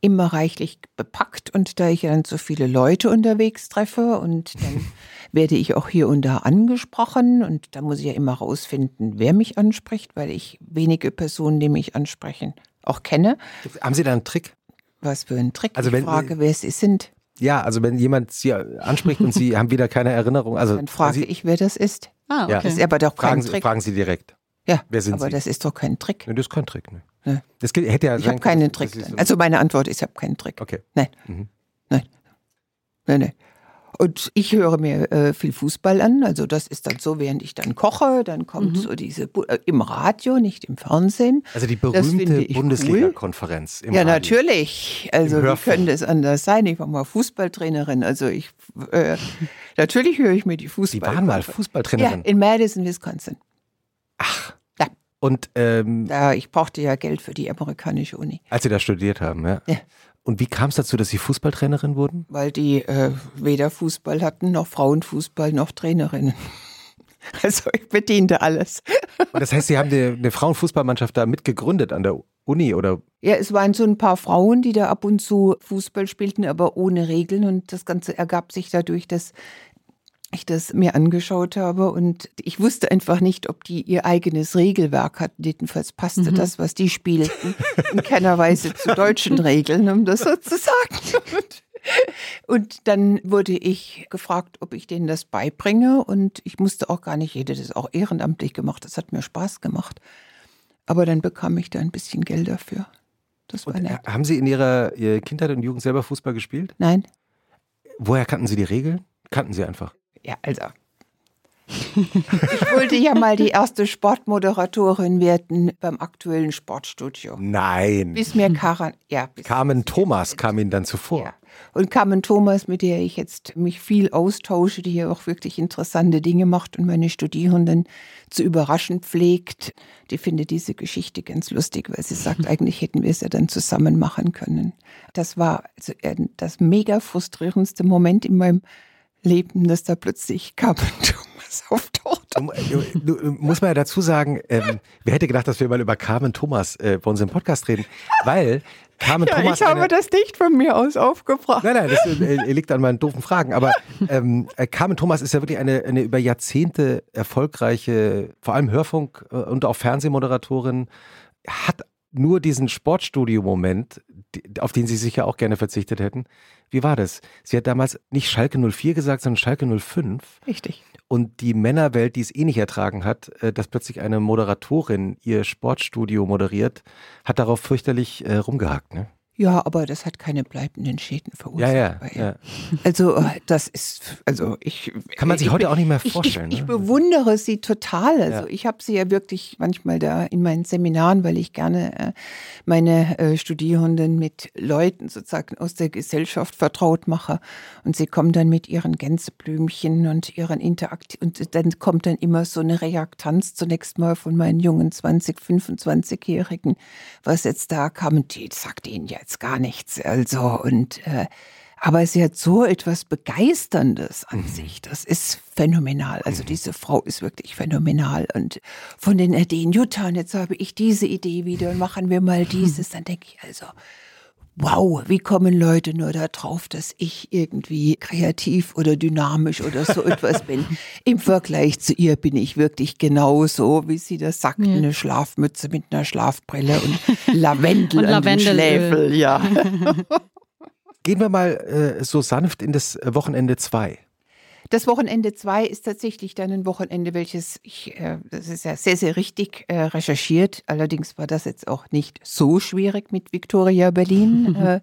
immer reichlich bepackt und da ich dann so viele Leute unterwegs treffe und dann werde ich auch hier und da angesprochen und da muss ich ja immer rausfinden, wer mich anspricht, weil ich wenige Personen, die mich ansprechen, auch kenne. Haben Sie da einen Trick? Was für ein Trick? Also wenn, ich frage, wer Sie sind. Ja, also wenn jemand Sie anspricht und Sie haben wieder keine Erinnerung. Also Dann frage Sie, ich, wer das ist. Ah, okay. Das ist aber doch kein fragen Trick. Sie, fragen Sie direkt. Ja, wer sind aber Sie? das ist doch kein Trick. Nee, das ist kein Trick. Ne. Ne. Das hätte ja ich habe keinen Trick. So also meine Antwort ist, ich habe keinen Trick. Okay. Nein. Mhm. Nein. Nein, nein. Und ich höre mir äh, viel Fußball an. Also das ist dann so, während ich dann koche, dann kommt mhm. so diese Bu äh, im Radio, nicht im Fernsehen. Also die berühmte Bundesliga-Konferenz. Cool. Ja, Radio. natürlich. Also wie könnte es anders sein? Ich war mal Fußballtrainerin. Also ich äh, natürlich höre ich mir die Fußball. Sie waren mal Fußballtrainerin. Ja, in Madison, Wisconsin. Ach. Ja. Und ähm, da, ich brauchte ja Geld für die amerikanische Uni. Als Sie da studiert haben, ja. ja. Und wie kam es dazu, dass Sie Fußballtrainerin wurden? Weil die äh, weder Fußball hatten, noch Frauenfußball, noch Trainerinnen. Also ich bediente alles. Und das heißt, Sie haben eine, eine Frauenfußballmannschaft da mitgegründet an der Uni oder? Ja, es waren so ein paar Frauen, die da ab und zu Fußball spielten, aber ohne Regeln. Und das Ganze ergab sich dadurch, dass ich das mir angeschaut habe und ich wusste einfach nicht, ob die ihr eigenes Regelwerk hatten. Jedenfalls passte mhm. das, was die spielten, in keiner Weise zu deutschen Regeln, um das so zu sagen. Und dann wurde ich gefragt, ob ich denen das beibringe und ich musste auch gar nicht, jede das auch ehrenamtlich gemacht, das hat mir Spaß gemacht. Aber dann bekam ich da ein bisschen Geld dafür. Das war und nett. Haben Sie in Ihrer Kindheit und Jugend selber Fußball gespielt? Nein. Woher kannten Sie die Regeln? Kannten Sie einfach? Ja, also. ich wollte ja mal die erste Sportmoderatorin werden beim aktuellen Sportstudio. Nein. Bis mir Karan, ja, bis Carmen Thomas kam Ihnen dann zuvor. Ja. Und Carmen Thomas, mit der ich jetzt mich viel austausche, die ja auch wirklich interessante Dinge macht und meine Studierenden zu überraschen pflegt, die findet diese Geschichte ganz lustig, weil sie sagt, eigentlich hätten wir es ja dann zusammen machen können. Das war also das mega frustrierendste Moment in meinem Leben, dass da plötzlich Carmen Thomas auftaucht. Muss man ja dazu sagen, ähm, wer hätte gedacht, dass wir mal über Carmen Thomas äh, bei uns im Podcast reden? Weil Carmen ja, Thomas. Ich habe das nicht von mir aus aufgebracht. Nein, nein, das äh, liegt an meinen doofen Fragen. Aber ähm, äh, Carmen Thomas ist ja wirklich eine, eine über Jahrzehnte erfolgreiche, vor allem Hörfunk- äh, und auch Fernsehmoderatorin, hat nur diesen Sportstudio-Moment, auf den Sie sicher auch gerne verzichtet hätten. Wie war das? Sie hat damals nicht Schalke 04 gesagt, sondern Schalke 05. Richtig. Und die Männerwelt, die es eh nicht ertragen hat, äh, dass plötzlich eine Moderatorin ihr Sportstudio moderiert, hat darauf fürchterlich äh, rumgehakt. Ne? Ja, aber das hat keine bleibenden Schäden verursacht. Ja, ja, ja. Also äh, das ist, also ich kann man sich heute auch nicht mehr vorstellen. Ich, ich, ich ne? bewundere sie total. Also ich habe sie ja wirklich manchmal da in meinen Seminaren, weil ich gerne äh, meine äh, Studierenden mit Leuten sozusagen aus der Gesellschaft vertraut mache und sie kommen dann mit ihren Gänseblümchen und ihren Interakt und dann kommt dann immer so eine Reaktanz zunächst mal von meinen jungen 20, 25-Jährigen, was jetzt da kam und die sagt ihnen ja jetzt gar nichts. Also, und äh, aber sie hat so etwas Begeisterndes an mhm. sich. Das ist phänomenal. Also mhm. diese Frau ist wirklich phänomenal. Und von den Ideen, Jutta, und jetzt habe ich diese Idee wieder und machen wir mal dieses. Dann denke ich also, wow, wie kommen Leute nur darauf, dass ich irgendwie kreativ oder dynamisch oder so etwas bin. Im Vergleich zu ihr bin ich wirklich genauso, wie sie das sagt, ja. eine Schlafmütze mit einer Schlafbrille und Lavendel und an den Schläfel, ja. Gehen wir mal äh, so sanft in das Wochenende 2. Das Wochenende 2 ist tatsächlich dann ein Wochenende, welches ich, äh, das ist ja sehr, sehr richtig äh, recherchiert. Allerdings war das jetzt auch nicht so schwierig mit Victoria Berlin, äh,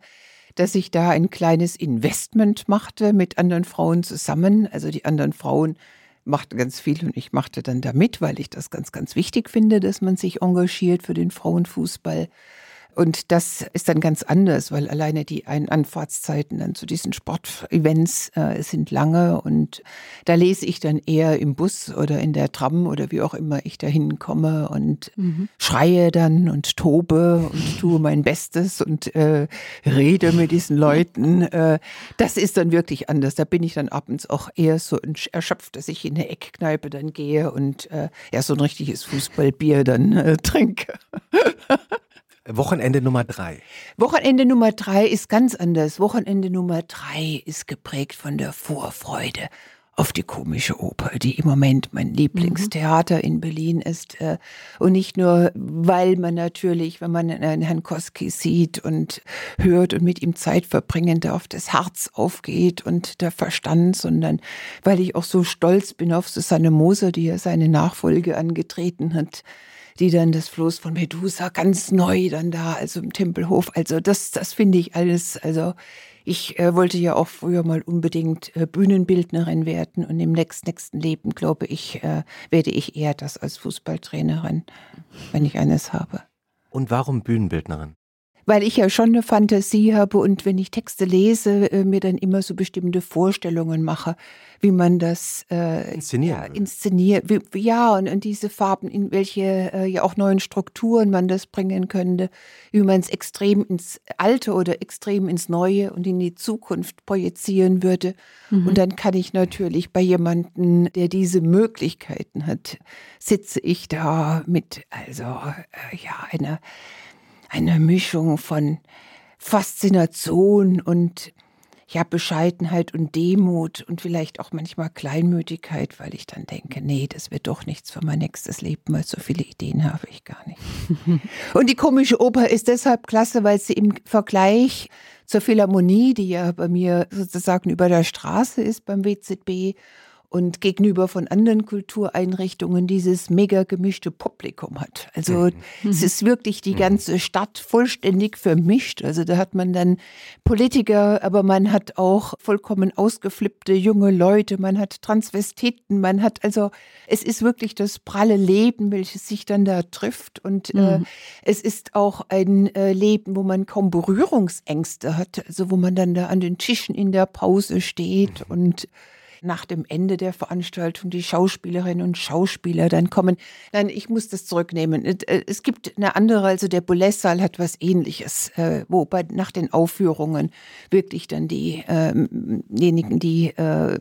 dass ich da ein kleines Investment machte mit anderen Frauen zusammen. Also die anderen Frauen machten ganz viel und ich machte dann da mit, weil ich das ganz, ganz wichtig finde, dass man sich engagiert für den Frauenfußball. Und das ist dann ganz anders, weil alleine die Ein Anfahrtszeiten dann zu diesen Sportevents äh, sind lange und da lese ich dann eher im Bus oder in der Tram oder wie auch immer ich da hinkomme und mhm. schreie dann und tobe und tue mein Bestes und äh, rede mit diesen Leuten. Äh, das ist dann wirklich anders. Da bin ich dann abends auch eher so erschöpft, dass ich in eine Eckkneipe dann gehe und äh, ja so ein richtiges Fußballbier dann äh, trinke. Wochenende Nummer drei. Wochenende Nummer drei ist ganz anders. Wochenende Nummer drei ist geprägt von der Vorfreude auf die komische Oper, die im Moment mein Lieblingstheater mhm. in Berlin ist. Äh, und nicht nur, weil man natürlich, wenn man Herrn Koski sieht und hört und mit ihm Zeit verbringen darf, das Herz aufgeht und der Verstand, sondern weil ich auch so stolz bin auf Susanne Moser, die ja seine Nachfolge angetreten hat die dann das Floß von Medusa ganz neu dann da, also im Tempelhof. Also das, das finde ich alles, also ich äh, wollte ja auch früher mal unbedingt äh, Bühnenbildnerin werden und im nächsten, nächsten Leben, glaube ich, äh, werde ich eher das als Fußballtrainerin, wenn ich eines habe. Und warum Bühnenbildnerin? Weil ich ja schon eine Fantasie habe und wenn ich Texte lese, äh, mir dann immer so bestimmte Vorstellungen mache, wie man das äh, inszeniert. Ja, inszeniert. Wie, ja, und, und diese Farben, in welche äh, ja auch neuen Strukturen man das bringen könnte, wie man es extrem ins Alte oder extrem ins Neue und in die Zukunft projizieren würde. Mhm. Und dann kann ich natürlich bei jemandem, der diese Möglichkeiten hat, sitze ich da mit, also äh, ja, einer eine Mischung von Faszination und ja, Bescheidenheit und Demut und vielleicht auch manchmal Kleinmütigkeit, weil ich dann denke, nee, das wird doch nichts für mein nächstes Leben, weil so viele Ideen habe ich gar nicht. und die komische Oper ist deshalb klasse, weil sie im Vergleich zur Philharmonie, die ja bei mir sozusagen über der Straße ist beim WZB und gegenüber von anderen Kultureinrichtungen dieses mega gemischte Publikum hat. Also mhm. es ist wirklich die mhm. ganze Stadt vollständig vermischt. Also da hat man dann Politiker, aber man hat auch vollkommen ausgeflippte junge Leute, man hat Transvestiten, man hat also, es ist wirklich das pralle Leben, welches sich dann da trifft. Und äh, mhm. äh, es ist auch ein äh, Leben, wo man kaum Berührungsängste hat, also wo man dann da an den Tischen in der Pause steht mhm. und nach dem Ende der Veranstaltung die Schauspielerinnen und Schauspieler dann kommen. Nein, ich muss das zurücknehmen. Äh, es gibt eine andere, also der Boulez-Saal hat was ähnliches, äh, wo bei, nach den Aufführungen wirklich dann diejenigen, die äh,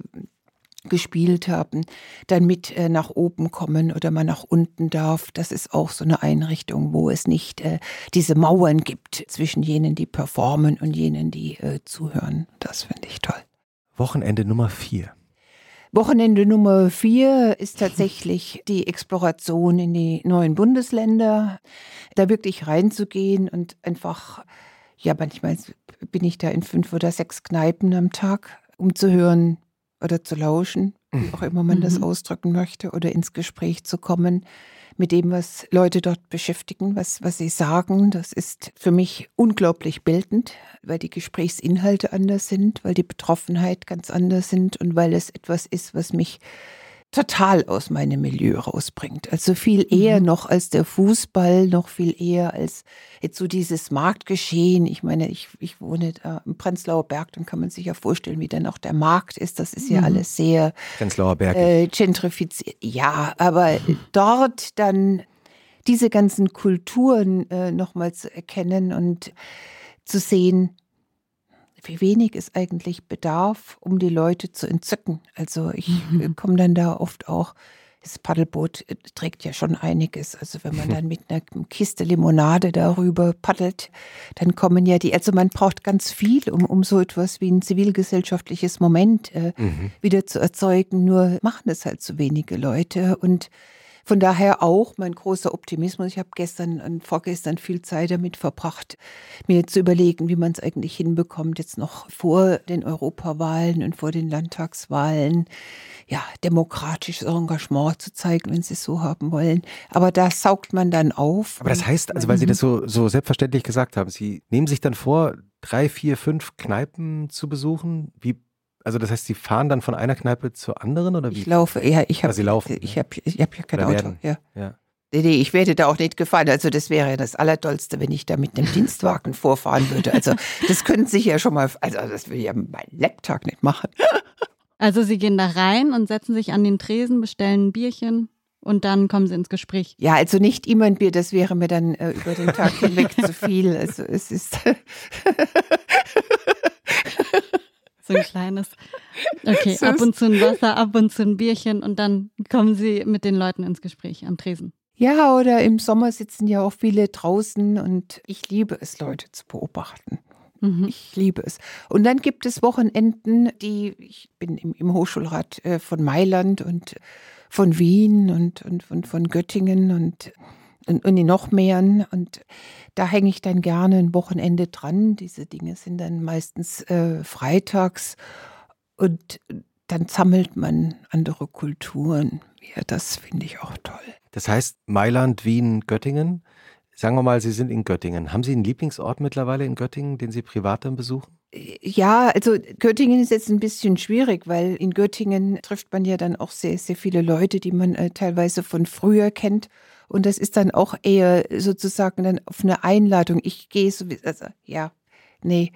gespielt haben, dann mit äh, nach oben kommen oder man nach unten darf. Das ist auch so eine Einrichtung, wo es nicht äh, diese Mauern gibt zwischen jenen, die performen und jenen, die äh, zuhören. Das finde ich toll. Wochenende Nummer vier. Wochenende Nummer vier ist tatsächlich die Exploration in die neuen Bundesländer, da wirklich reinzugehen und einfach, ja, manchmal bin ich da in fünf oder sechs Kneipen am Tag, um zu hören oder zu lauschen, wie auch immer man das mhm. ausdrücken möchte, oder ins Gespräch zu kommen mit dem, was Leute dort beschäftigen, was, was sie sagen. Das ist für mich unglaublich bildend, weil die Gesprächsinhalte anders sind, weil die Betroffenheit ganz anders sind und weil es etwas ist, was mich total aus meinem Milieu rausbringt. Also viel eher mhm. noch als der Fußball, noch viel eher als jetzt so dieses Marktgeschehen. Ich meine, ich, ich wohne da im Prenzlauer Berg, dann kann man sich ja vorstellen, wie dann auch der Markt ist. Das ist ja mhm. alles sehr Prenzlauer Berg. Äh, gentrifiziert. Ja, aber mhm. dort dann diese ganzen Kulturen äh, nochmal zu erkennen und zu sehen, wie wenig es eigentlich bedarf, um die Leute zu entzücken. Also ich mhm. komme dann da oft auch, das Paddelboot äh, trägt ja schon einiges. Also wenn man dann mit einer Kiste Limonade darüber paddelt, dann kommen ja die, also man braucht ganz viel, um, um so etwas wie ein zivilgesellschaftliches Moment äh, mhm. wieder zu erzeugen. Nur machen es halt so wenige Leute und von daher auch mein großer Optimismus. Ich habe gestern und vorgestern viel Zeit damit verbracht, mir zu überlegen, wie man es eigentlich hinbekommt, jetzt noch vor den Europawahlen und vor den Landtagswahlen ja, demokratisches Engagement zu zeigen, wenn sie es so haben wollen. Aber da saugt man dann auf. Aber das heißt, also weil Sie das so, so selbstverständlich gesagt haben, Sie nehmen sich dann vor, drei, vier, fünf Kneipen zu besuchen. Wie also das heißt, Sie fahren dann von einer Kneipe zur anderen oder wie? Ich laufe, ja, ich habe, Sie laufen. Ich habe, ich habe ja kein oder Auto. Ja. ja. Nee, nee, ich werde da auch nicht gefahren. Also das wäre das Allertollste, wenn ich da mit einem Dienstwagen vorfahren würde. Also das könnten Sie ja schon mal, also das will ich ja mein Laptop nicht machen. Also Sie gehen da rein und setzen sich an den Tresen, bestellen ein Bierchen und dann kommen Sie ins Gespräch. Ja, also nicht immer ein Bier, das wäre mir dann äh, über den Tag hinweg zu viel. Also es ist so ein kleines. Okay, ab und zu ein Wasser, ab und zu ein Bierchen und dann kommen Sie mit den Leuten ins Gespräch am Tresen. Ja, oder im Sommer sitzen ja auch viele draußen und ich liebe es, Leute zu beobachten. Mhm. Ich liebe es. Und dann gibt es Wochenenden, die, ich bin im, im Hochschulrat äh, von Mailand und von Wien und, und, und von Göttingen und und, und in noch mehr. Und da hänge ich dann gerne ein Wochenende dran. Diese Dinge sind dann meistens äh, freitags. Und dann sammelt man andere Kulturen. Ja, das finde ich auch toll. Das heißt, Mailand, Wien, Göttingen. Sagen wir mal, Sie sind in Göttingen. Haben Sie einen Lieblingsort mittlerweile in Göttingen, den Sie privat dann besuchen? Ja, also Göttingen ist jetzt ein bisschen schwierig, weil in Göttingen trifft man ja dann auch sehr, sehr viele Leute, die man äh, teilweise von früher kennt. Und das ist dann auch eher sozusagen dann auf eine Einladung. Ich gehe so, also ja, nee,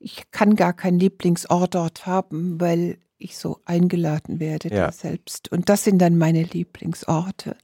ich kann gar keinen Lieblingsort dort haben, weil ich so eingeladen werde ja. da selbst. Und das sind dann meine Lieblingsorte.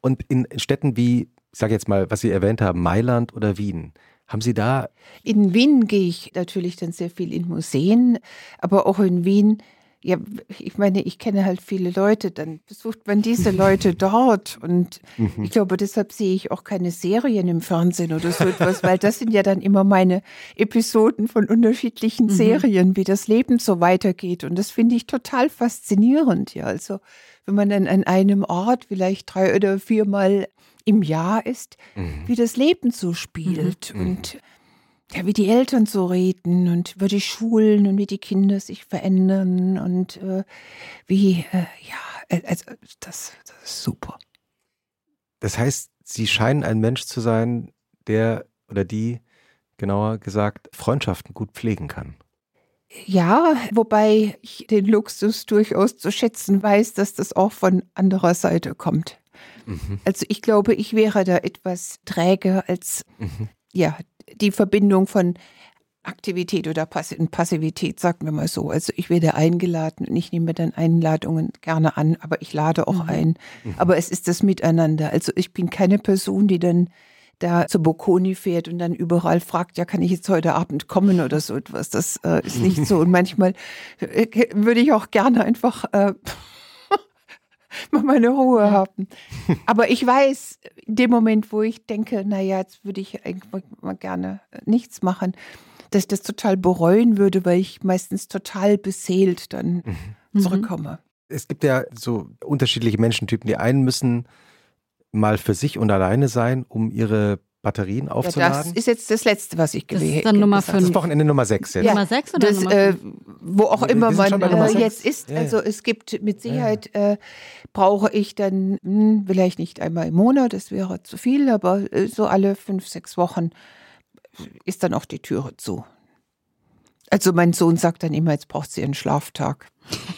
Und in Städten wie, ich sage jetzt mal, was Sie erwähnt haben, Mailand oder Wien, haben Sie da? In Wien gehe ich natürlich dann sehr viel in Museen, aber auch in Wien ja, ich meine, ich kenne halt viele Leute, dann besucht man diese Leute dort. Und mhm. ich glaube, deshalb sehe ich auch keine Serien im Fernsehen oder so etwas, weil das sind ja dann immer meine Episoden von unterschiedlichen mhm. Serien, wie das Leben so weitergeht. Und das finde ich total faszinierend. Ja, also wenn man dann an einem Ort vielleicht drei oder viermal im Jahr ist, mhm. wie das Leben so spielt. Mhm. Und ja, wie die Eltern so reden und über die Schulen und wie die Kinder sich verändern und äh, wie, äh, ja, äh, also das, das ist super. Das heißt, Sie scheinen ein Mensch zu sein, der oder die, genauer gesagt, Freundschaften gut pflegen kann. Ja, wobei ich den Luxus durchaus zu schätzen weiß, dass das auch von anderer Seite kommt. Mhm. Also ich glaube, ich wäre da etwas träger als mhm. ja, die Verbindung von Aktivität oder Passivität, sagen wir mal so. Also ich werde eingeladen und ich nehme dann Einladungen gerne an, aber ich lade auch mhm. ein. Mhm. Aber es ist das Miteinander. Also ich bin keine Person, die dann da zur Bocconi fährt und dann überall fragt, ja, kann ich jetzt heute Abend kommen oder so etwas. Das äh, ist nicht so. Und manchmal äh, würde ich auch gerne einfach äh, mal meine Ruhe haben. Aber ich weiß, in dem Moment, wo ich denke, naja, jetzt würde ich eigentlich mal gerne nichts machen, dass ich das total bereuen würde, weil ich meistens total beseelt dann mhm. zurückkomme. Es gibt ja so unterschiedliche Menschentypen. Die einen müssen mal für sich und alleine sein, um ihre Batterien aufzuladen? Ja, das ist jetzt das Letzte, was ich gewählt habe. Das ist dann Nummer 5. Das ist Wochenende Nummer 6 jetzt. Ja, Nummer 6 oder das, Nummer äh, Wo auch immer man äh, jetzt ist. Ja, also es gibt mit Sicherheit, äh, brauche ich dann mh, hm, vielleicht nicht einmal im Monat, das wäre zu viel, aber äh, so alle fünf, sechs Wochen ist dann auch die Türe zu. Also mein Sohn sagt dann immer, jetzt braucht sie einen Schlaftag.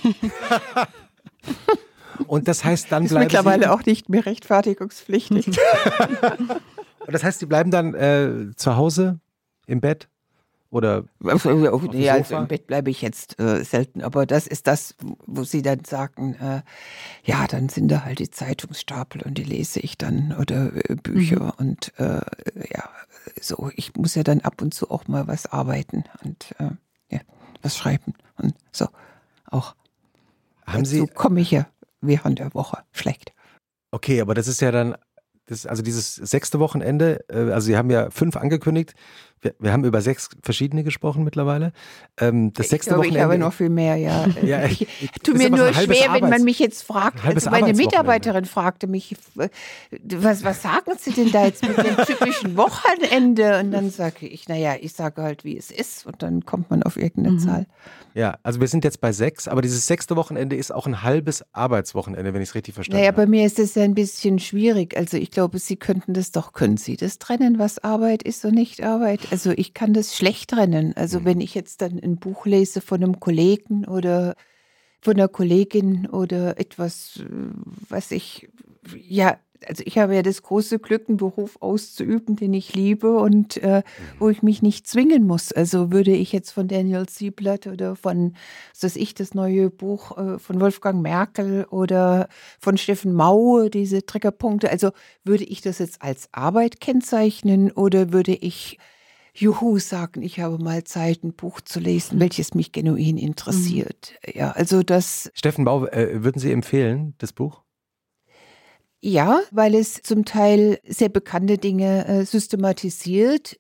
Und das heißt, dann bleiben ist mittlerweile Sie auch nicht mehr rechtfertigungspflichtig. Das heißt, die bleiben dann äh, zu Hause im Bett? Oder ja, also im Bett bleibe ich jetzt äh, selten, aber das ist das, wo sie dann sagen, äh, ja, dann sind da halt die Zeitungsstapel und die lese ich dann oder äh, Bücher mhm. und äh, ja, so, ich muss ja dann ab und zu auch mal was arbeiten und äh, ja, was schreiben und so auch. Haben Dazu komme ich ja während der Woche schlecht. Okay, aber das ist ja dann das, also dieses sechste Wochenende, äh, also Sie haben ja fünf angekündigt. Wir, wir haben über sechs verschiedene gesprochen mittlerweile. Ähm, das sechste ich glaube, Wochenende. Ich habe noch viel mehr, ja. ja ich, ich tut mir nur schwer, Arbeits wenn man mich jetzt fragt. Also meine Mitarbeiterin fragte mich, was, was sagen Sie denn da jetzt mit dem typischen Wochenende? Und dann sage ich, naja, ich sage halt, wie es ist. Und dann kommt man auf irgendeine mhm. Zahl. Ja, also wir sind jetzt bei sechs, aber dieses sechste Wochenende ist auch ein halbes Arbeitswochenende, wenn ich es richtig verstanden naja, habe. Naja, bei mir ist es ja ein bisschen schwierig. Also ich glaube, Sie könnten das doch, können Sie das trennen, was Arbeit ist und nicht Arbeit? Also ich kann das schlecht trennen. Also mhm. wenn ich jetzt dann ein Buch lese von einem Kollegen oder von einer Kollegin oder etwas, was ich, ja, also ich habe ja das große Glück, einen Beruf auszuüben, den ich liebe und äh, mhm. wo ich mich nicht zwingen muss. Also würde ich jetzt von Daniel Sieblatt oder von, was weiß ich, das neue Buch äh, von Wolfgang Merkel oder von Steffen Mau, diese Triggerpunkte, also würde ich das jetzt als Arbeit kennzeichnen oder würde ich Juhu sagen, ich habe mal Zeit, ein Buch zu lesen, welches mich genuin interessiert. Mhm. Ja, also das. Steffen Bau, äh, würden Sie empfehlen, das Buch? Ja, weil es zum Teil sehr bekannte Dinge äh, systematisiert.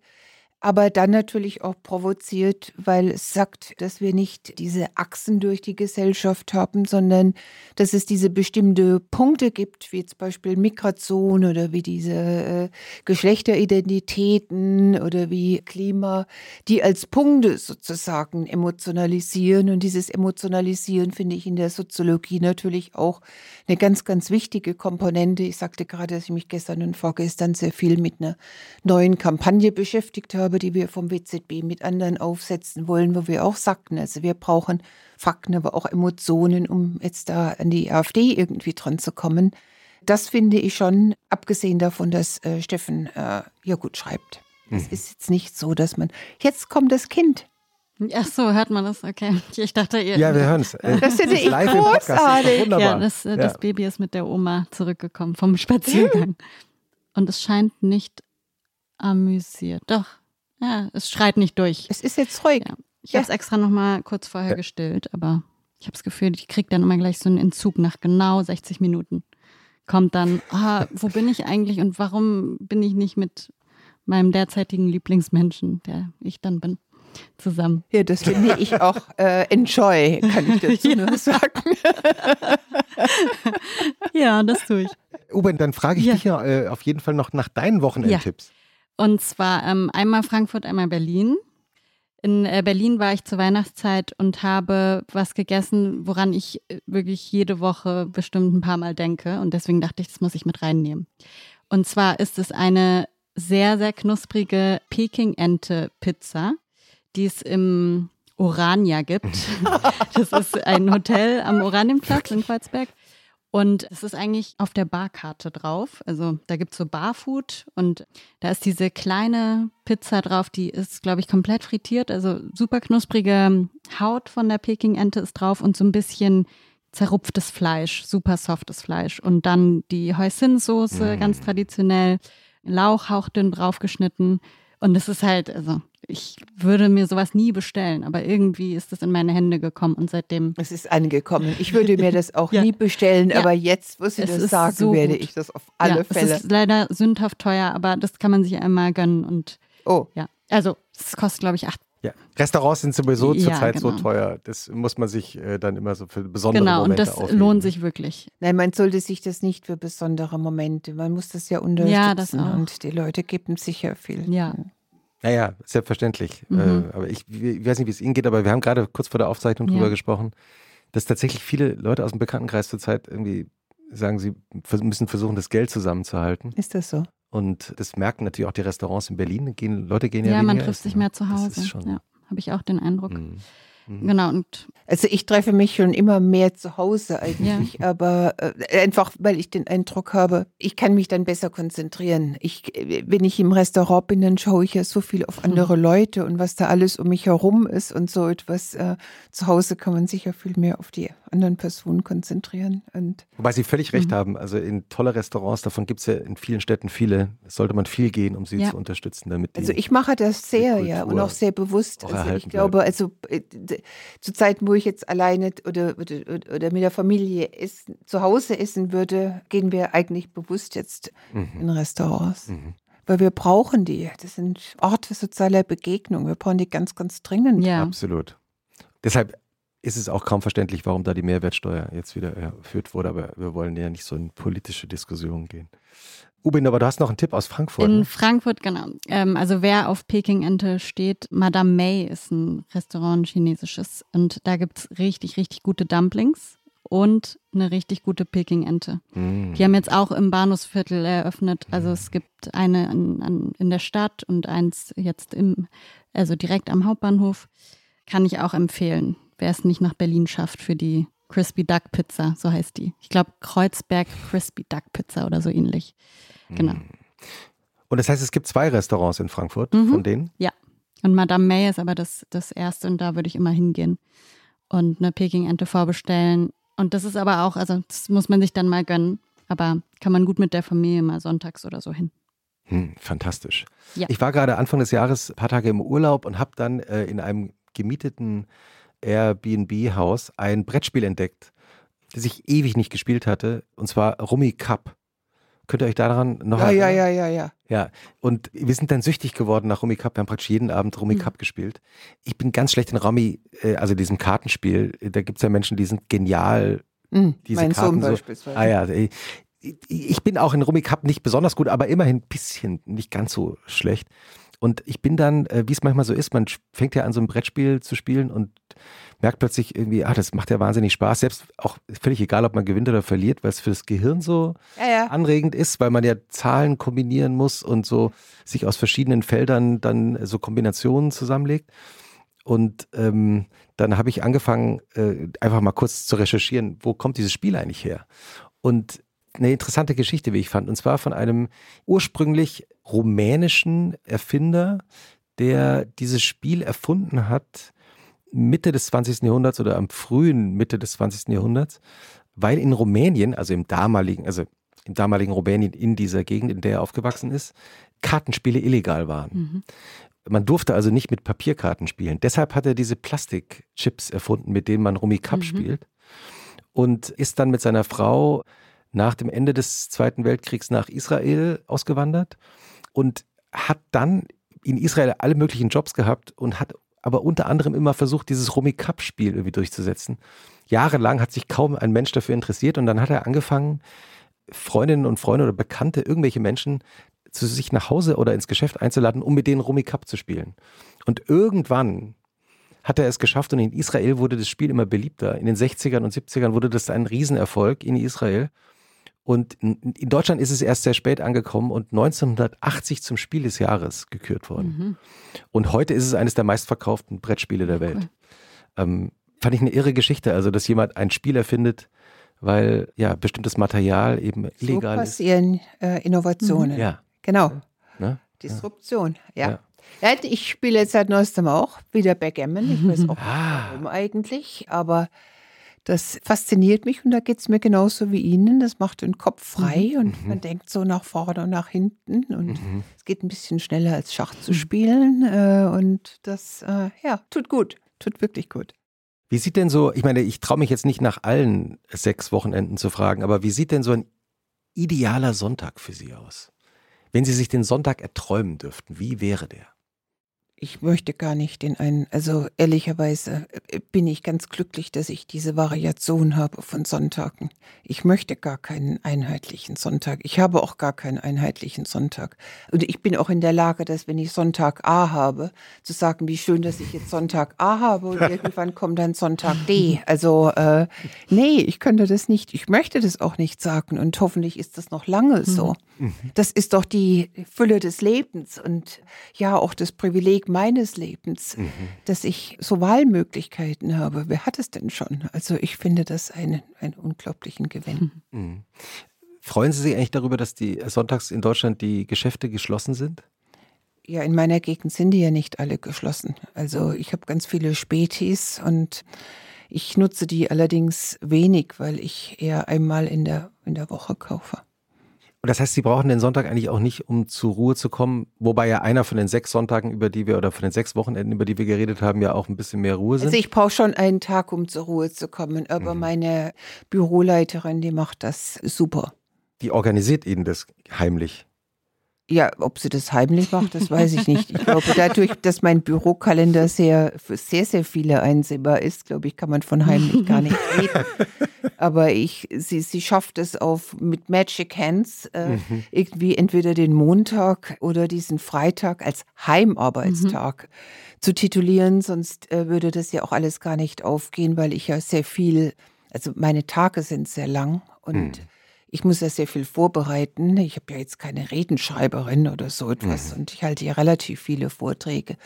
Aber dann natürlich auch provoziert, weil es sagt, dass wir nicht diese Achsen durch die Gesellschaft haben, sondern dass es diese bestimmte Punkte gibt, wie zum Beispiel Migration oder wie diese äh, Geschlechteridentitäten oder wie Klima, die als Punkte sozusagen emotionalisieren. Und dieses Emotionalisieren finde ich in der Soziologie natürlich auch eine ganz, ganz wichtige Komponente. Ich sagte gerade, dass ich mich gestern und vorgestern sehr viel mit einer neuen Kampagne beschäftigt habe, die wir vom WZB mit anderen aufsetzen wollen, wo wir auch sagten, also wir brauchen Fakten, aber auch Emotionen, um jetzt da an die AfD irgendwie dran zu kommen. Das finde ich schon, abgesehen davon, dass äh, Steffen äh, ja gut schreibt. Es mhm. ist jetzt nicht so, dass man, jetzt kommt das Kind. Ach so, hört man das? Okay. Ich dachte, ihr. Ja, wir hören es. Das finde ich großartig. Das ja, das, äh, das Baby ist mit der Oma zurückgekommen vom Spaziergang. Und es scheint nicht amüsiert. Doch, ja, es schreit nicht durch. Es ist jetzt ruhig. Ja. Ich ja. habe es extra noch mal kurz vorher ja. gestillt, aber ich habe das Gefühl, ich kriege dann immer gleich so einen Entzug nach genau 60 Minuten. Kommt dann, ah, wo bin ich eigentlich und warum bin ich nicht mit meinem derzeitigen Lieblingsmenschen, der ich dann bin, zusammen? Ja, das finde ich auch äh, enjoy, kann ich dazu ja. nur sagen. ja, das tue ich. Uben, dann frage ich ja. dich ja äh, auf jeden Fall noch nach deinen Wochenendtipps. Ja. Und zwar ähm, einmal Frankfurt, einmal Berlin. In äh, Berlin war ich zur Weihnachtszeit und habe was gegessen, woran ich äh, wirklich jede Woche bestimmt ein paar Mal denke. Und deswegen dachte ich, das muss ich mit reinnehmen. Und zwar ist es eine sehr, sehr knusprige Peking-Ente-Pizza, die es im Orania gibt. Das ist ein Hotel am Oranienplatz in Kreuzberg. Und es ist eigentlich auf der Barkarte drauf. Also da gibt es so Barfood und da ist diese kleine Pizza drauf, die ist, glaube ich, komplett frittiert. Also super knusprige Haut von der Peking-Ente ist drauf und so ein bisschen zerrupftes Fleisch, super softes Fleisch. Und dann die Hoisin-Soße, mm. ganz traditionell, Lauch hauchdünn draufgeschnitten. Und es ist halt, also ich würde mir sowas nie bestellen, aber irgendwie ist das in meine Hände gekommen und seitdem. Es ist angekommen. Ich würde mir das auch ja. nie bestellen, ja. aber jetzt, wo Sie es das sagen, so werde ich das auf alle ja, Fälle. Es ist leider sündhaft teuer, aber das kann man sich einmal gönnen und. Oh. Ja. Also, es kostet, glaube ich, acht. Ja. Restaurants sind sowieso zurzeit genau. so teuer. Das muss man sich äh, dann immer so für besondere genau, Momente Genau, und das aufnehmen. lohnt sich wirklich. Nein, man sollte sich das nicht für besondere Momente. Man muss das ja unterstützen. Ja, das auch. Und die Leute geben sicher viel. Ja. Naja, selbstverständlich. Mhm. Äh, aber ich, ich, weiß nicht, wie es Ihnen geht, aber wir haben gerade kurz vor der Aufzeichnung ja. drüber gesprochen, dass tatsächlich viele Leute aus dem Bekanntenkreis zurzeit irgendwie sagen, sie müssen versuchen, das Geld zusammenzuhalten. Ist das so? Und das merken natürlich auch die Restaurants in Berlin. Gehen, Leute gehen ja Ja, man trifft sich mehr zu Hause. Ja, habe ich auch den Eindruck. Mhm. Mhm. Genau. Und also ich treffe mich schon immer mehr zu Hause eigentlich, ja. aber äh, einfach, weil ich den Eindruck habe, ich kann mich dann besser konzentrieren. Ich, wenn ich im Restaurant bin, dann schaue ich ja so viel auf andere mhm. Leute und was da alles um mich herum ist und so etwas. Äh, zu Hause kann man sich ja viel mehr auf die anderen Personen konzentrieren. Und Wobei Sie völlig recht mhm. haben. Also in tolle Restaurants, davon gibt es ja in vielen Städten viele, sollte man viel gehen, um sie ja. zu unterstützen. Damit also ich mache das sehr, ja, und auch sehr bewusst. Auch also ich glaube, bleibt. also äh, zu Zeiten, wo ich jetzt alleine oder, oder, oder mit der Familie essen, zu Hause essen würde, gehen wir eigentlich bewusst jetzt mhm. in Restaurants. Mhm. Weil wir brauchen die. Das sind Orte sozialer Begegnung. Wir brauchen die ganz, ganz dringend. Ja. Absolut. Deshalb ist es auch kaum verständlich, warum da die Mehrwertsteuer jetzt wieder erhöht wurde. Aber wir wollen ja nicht so in politische Diskussionen gehen. Ubin, aber du hast noch einen Tipp aus Frankfurt. In ne? Frankfurt, genau. Ähm, also wer auf Peking-Ente steht, Madame May ist ein Restaurant, ein chinesisches. Und da gibt es richtig, richtig gute Dumplings und eine richtig gute Peking-Ente. Mm. Die haben jetzt auch im Bahnhofsviertel eröffnet. Also mm. es gibt eine an, an, in der Stadt und eins jetzt im, also direkt am Hauptbahnhof. Kann ich auch empfehlen, wer es nicht nach Berlin schafft für die Crispy Duck Pizza, so heißt die. Ich glaube Kreuzberg Crispy Duck Pizza oder so ähnlich. Genau. Hm. Und das heißt, es gibt zwei Restaurants in Frankfurt mhm. von denen? Ja. Und Madame May ist aber das, das erste und da würde ich immer hingehen und eine Peking-Ente vorbestellen. Und das ist aber auch, also das muss man sich dann mal gönnen, aber kann man gut mit der Familie mal sonntags oder so hin. Hm, fantastisch. Ja. Ich war gerade Anfang des Jahres ein paar Tage im Urlaub und habe dann äh, in einem gemieteten Airbnb-Haus ein Brettspiel entdeckt, das ich ewig nicht gespielt hatte, und zwar Rummy Cup. Könnt ihr euch daran noch Ja, ja, erinnern? ja, ja, ja. Ja, und wir sind dann süchtig geworden nach Rummy Cup. Wir haben praktisch jeden Abend Rummy Mhm. Cup gespielt. Ich bin ganz schlecht in Rummy, äh, also diesem Kartenspiel. Da gibt es ja Menschen, die sind genial. Mhm, Diese mein Karten Sohn so- beispielsweise. Ah ja, ich, ich bin auch in Rummy Cup nicht besonders gut, aber immerhin ein bisschen, nicht ganz so schlecht. Und ich bin dann, äh, wie es manchmal so ist, man fängt ja an, so ein Brettspiel zu spielen und merkt plötzlich irgendwie, ah, das macht ja wahnsinnig Spaß. Selbst auch völlig egal, ob man gewinnt oder verliert, weil es für das Gehirn so Ja, ja. anregend ist, weil man ja Zahlen kombinieren muss und so sich aus verschiedenen Feldern dann so Kombinationen zusammenlegt. Und ähm, dann habe ich angefangen, äh, einfach mal kurz zu recherchieren, wo kommt dieses Spiel eigentlich her? Und eine interessante Geschichte, wie ich fand, und zwar von einem ursprünglich rumänischen Erfinder, der dieses Spiel erfunden hat Mitte des 20. Jahrhunderts oder am frühen Mitte des 20. Jahrhunderts, weil in Rumänien, also im damaligen, also im damaligen Rumänien in dieser Gegend, in der er aufgewachsen ist, Kartenspiele illegal waren. Mhm. Man durfte also nicht mit Papierkarten spielen. Deshalb hat er diese Plastikchips erfunden, mit denen man Rummy Cup Mhm. spielt. Und ist dann mit seiner Frau nach dem Ende des Zweiten Weltkriegs nach Israel ausgewandert und hat dann in Israel alle möglichen Jobs gehabt und hat aber unter anderem immer versucht, dieses Rummy Cup Spiel irgendwie durchzusetzen. Jahrelang hat sich kaum ein Mensch dafür interessiert und dann hat er angefangen, Freundinnen und Freunde oder Bekannte, irgendwelche Menschen zu sich nach Hause oder ins Geschäft einzuladen, um mit denen Rummy Cup zu spielen. Und irgendwann hat er es geschafft und in Israel wurde das Spiel immer beliebter. In den 60ern und 70ern wurde das ein Riesenerfolg in Israel. Und in Deutschland ist es erst sehr spät angekommen und 1980 zum Spiel des Jahres gekürt worden. Mhm. Und heute ist es eines der meistverkauften Brettspiele der Welt. Ähm, fand ich eine irre Geschichte, also dass jemand ein Spiel erfindet, weil ja bestimmtes Material eben So illegal ist. passieren äh, Innovationen. Ja, Genau. ne? Disruption, ja. Ja. ja. ich spiele jetzt seit neuestem auch wieder Backgammon. Ich weiß auch Ah. nicht warum eigentlich, aber das fasziniert mich und da geht es mir genauso wie Ihnen. Das macht den Kopf frei und man denkt so nach vorne und nach hinten und Mhm. es geht ein bisschen schneller als Schach zu spielen äh, und das, äh, ja, tut gut, tut wirklich gut. Wie sieht denn so, ich meine, ich traue mich jetzt nicht nach allen sechs Wochenenden zu fragen, aber wie sieht denn so ein idealer Sonntag für Sie aus? Wenn Sie sich den Sonntag erträumen dürften, wie wäre der? Ich möchte gar nicht in einen, also ehrlicherweise äh, bin ich ganz glücklich, dass ich diese Variation habe von Sonntagen. Ich möchte gar keinen einheitlichen Sonntag. Ich habe auch gar keinen einheitlichen Sonntag. Und ich bin auch in der Lage, dass wenn ich Sonntag A habe, zu sagen, wie schön, dass ich jetzt Sonntag A habe und irgendwann kommt dann Sonntag D. Also äh, nee, ich könnte das nicht. Ich möchte das auch nicht sagen und hoffentlich ist das noch lange so. Das ist doch die Fülle des Lebens und ja auch das Privileg meines Lebens, dass ich so Wahlmöglichkeiten habe. Wer hat es denn schon? Also ich finde das einen, einen unglaublichen Gewinn. Mhm. Freuen Sie sich eigentlich darüber, dass die sonntags in Deutschland die Geschäfte geschlossen sind? Ja, in meiner Gegend sind die ja nicht alle geschlossen. Also ich habe ganz viele Spätis und ich nutze die allerdings wenig, weil ich eher einmal in der, in der Woche kaufe. Und das heißt, Sie brauchen den Sonntag eigentlich auch nicht, um zur Ruhe zu kommen, wobei ja einer von den sechs Sonntagen, über die wir, oder von den sechs Wochenenden, über die wir geredet haben, ja auch ein bisschen mehr Ruhe sind. Also ich brauche schon einen Tag, um zur Ruhe zu kommen, aber meine Büroleiterin, die macht das super. die organisiert Ihnen das heimlich. Ja, ob sie das heimlich macht, das weiß ich nicht. Ich glaube, dadurch, dass mein Bürokalender sehr, für sehr, sehr viele einsehbar ist, glaube ich, kann man von heimlich gar nicht reden. Aber ich, sie, sie schafft es auf mit Magic Hands äh, irgendwie entweder den Montag oder diesen Freitag als Heimarbeitstag zu titulieren. Sonst äh, würde das ja auch alles gar nicht aufgehen, weil ich ja sehr viel, also meine Tage sind sehr lang und ich muss ja sehr viel vorbereiten. Ich habe ja jetzt keine Redenschreiberin oder so etwas und ich halte ja relativ viele Vorträge.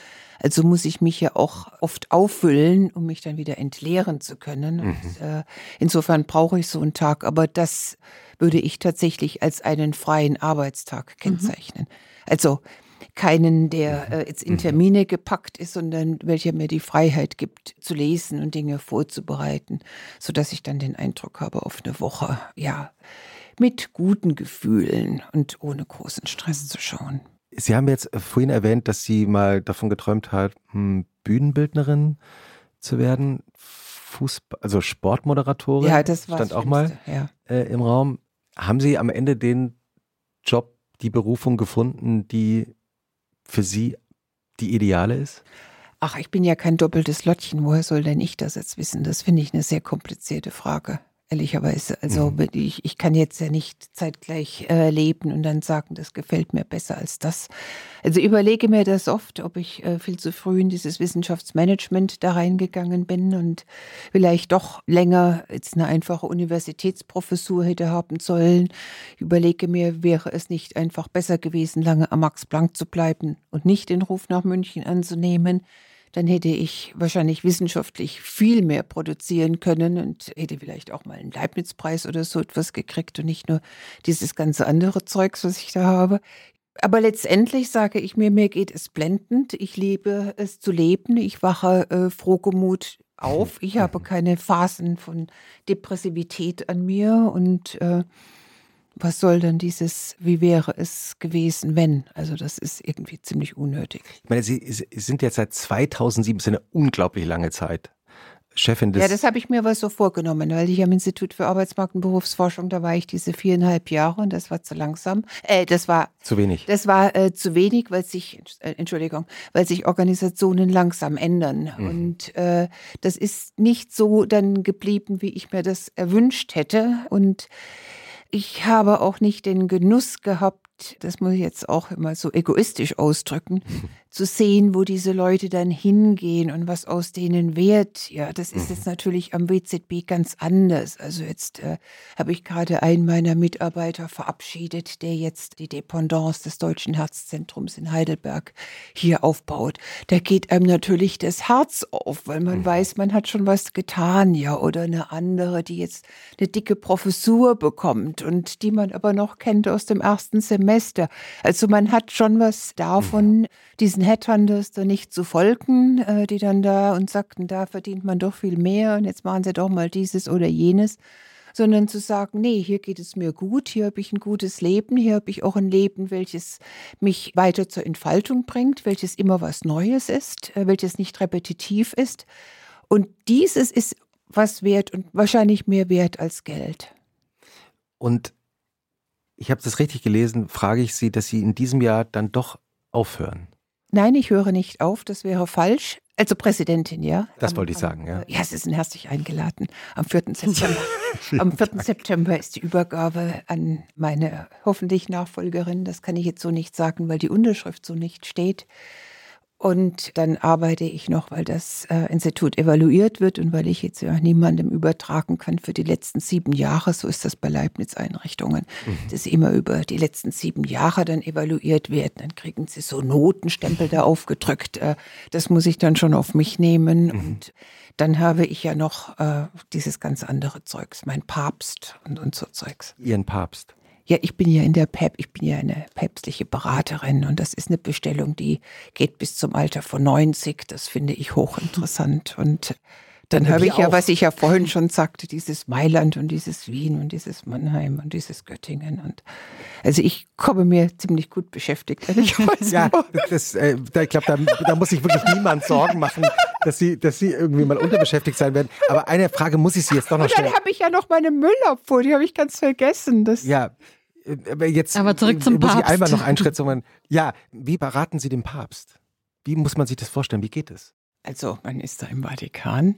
Also muss ich mich ja auch oft auffüllen, um mich dann wieder entleeren zu können. Und, äh, insofern brauche ich so einen Tag, aber das würde ich tatsächlich als einen freien Arbeitstag kennzeichnen. Also keinen, der äh, jetzt in Termine gepackt ist, sondern welcher mir die Freiheit gibt, zu lesen und Dinge vorzubereiten, sodass ich dann den Eindruck habe, auf eine Woche, ja, mit guten Gefühlen und ohne großen Stress zu schauen. Sie haben jetzt vorhin erwähnt, dass Sie mal davon geträumt haben, Bühnenbildnerin zu werden, Fußball, also Sportmoderatorin. Ja, das war stand auch mal Ja. äh, im Raum. Haben Sie am Ende den Job die Berufung gefunden, die für Sie die ideale ist? Ach, ich bin ja kein doppeltes Lottchen. Woher soll denn ich das jetzt wissen? Das finde ich eine sehr komplizierte Frage ehrlicherweise. Also mhm. ich, ich kann jetzt ja nicht zeitgleich äh, leben und dann sagen, das gefällt mir besser als das. Also überlege mir das oft, ob ich äh, viel zu früh in dieses Wissenschaftsmanagement da reingegangen bin und vielleicht doch länger jetzt eine einfache Universitätsprofessur hätte haben sollen. Ich überlege mir, wäre es nicht einfach besser gewesen, lange am Max Planck zu bleiben und nicht den Ruf nach München anzunehmen dann hätte ich wahrscheinlich wissenschaftlich viel mehr produzieren können und hätte vielleicht auch mal einen Leibniz-Preis oder so etwas gekriegt und nicht nur dieses ganze andere Zeugs, was ich da habe. Aber letztendlich sage ich mir, mir geht es blendend. Ich liebe es zu leben. Ich wache äh, frohgemut auf. Ich habe keine Phasen von Depressivität an mir und äh, was soll denn dieses, wie wäre es gewesen, wenn? Also das ist irgendwie ziemlich unnötig. Ich meine, Sie, sind jetzt seit 2007, das ist eine unglaublich lange Zeit. Chefin des. Ja, das habe ich mir was so vorgenommen, weil ich am Institut für Arbeitsmarkt und Berufsforschung, da war ich diese viereinhalb Jahre und das war zu langsam. Äh, das war zu wenig. Das war äh, zu wenig, weil sich, äh, Entschuldigung, weil sich Organisationen langsam ändern. Mhm. Und äh, das ist nicht so dann geblieben, wie ich mir das erwünscht hätte. Und ich habe auch nicht den Genuss gehabt, das muss ich jetzt auch immer so egoistisch ausdrücken, zu sehen, wo diese Leute dann hingehen und was aus denen wird. Ja, das ist jetzt mhm. natürlich am WZB ganz anders. Also jetzt äh, habe ich gerade einen meiner Mitarbeiter verabschiedet, der jetzt die Dependance des Deutschen Herzzentrums in Heidelberg hier aufbaut. Da geht einem natürlich das Herz auf, weil man mhm. weiß, man hat schon was getan, ja, oder eine andere, die jetzt eine dicke Professur bekommt und die man aber noch kennt aus dem ersten Semester. Also man hat schon was davon, mhm. diesen Headhunters da nicht zu folgen, äh, die dann da und sagten, da verdient man doch viel mehr und jetzt machen sie doch mal dieses oder jenes, sondern zu sagen, nee, hier geht es mir gut, hier habe ich ein gutes Leben, hier habe ich auch ein Leben, welches mich weiter zur Entfaltung bringt, welches immer was Neues ist, äh, welches nicht repetitiv ist. Und dieses ist was wert und wahrscheinlich mehr wert als Geld. Und ich habe das richtig gelesen, frage ich Sie, dass Sie in diesem Jahr dann doch aufhören. Nein, ich höre nicht auf, das wäre falsch. Also Präsidentin, ja. Das am, wollte ich sagen, ja. Ja, Sie sind herzlich eingeladen. Am 4. September. am 4. September ist die Übergabe an meine hoffentlich Nachfolgerin. Das kann ich jetzt so nicht sagen, weil die Unterschrift so nicht steht. Und dann arbeite ich noch, weil das äh, Institut evaluiert wird und weil ich jetzt ja niemandem übertragen kann für die letzten sieben Jahre. So ist das bei Leibniz-Einrichtungen, mhm. dass immer über die letzten sieben Jahre dann evaluiert werden. Dann kriegen sie so Notenstempel da aufgedrückt. Äh, das muss ich dann schon auf mich nehmen. Mhm. Und dann habe ich ja noch äh, dieses ganz andere Zeugs, mein Papst und, und so Zeugs. Ihren Papst? Ja, ich bin ja in der PEP, ich bin ja eine päpstliche Beraterin und das ist eine Bestellung, die geht bis zum Alter von 90. Das finde ich hochinteressant. Und dann habe ich ja, was ich ja vorhin schon sagte, dieses Mailand und dieses Wien und dieses Mannheim und dieses Göttingen. Und also ich komme mir ziemlich gut beschäftigt, ehrlicherweise. ja, das, äh, ich glaube, da, da, muss sich wirklich niemand Sorgen machen, dass sie, dass sie irgendwie mal unterbeschäftigt sein werden. Aber eine Frage muss ich Sie jetzt doch noch stellen. Und dann habe ich ja noch meine Müllabfuhr, die habe ich ganz vergessen. Das ja, aber jetzt aber zurück zum muss Papst. ich einmal noch einschätzen. Ja, wie beraten Sie den Papst? Wie muss man sich das vorstellen? Wie geht es? Also, man ist da im Vatikan.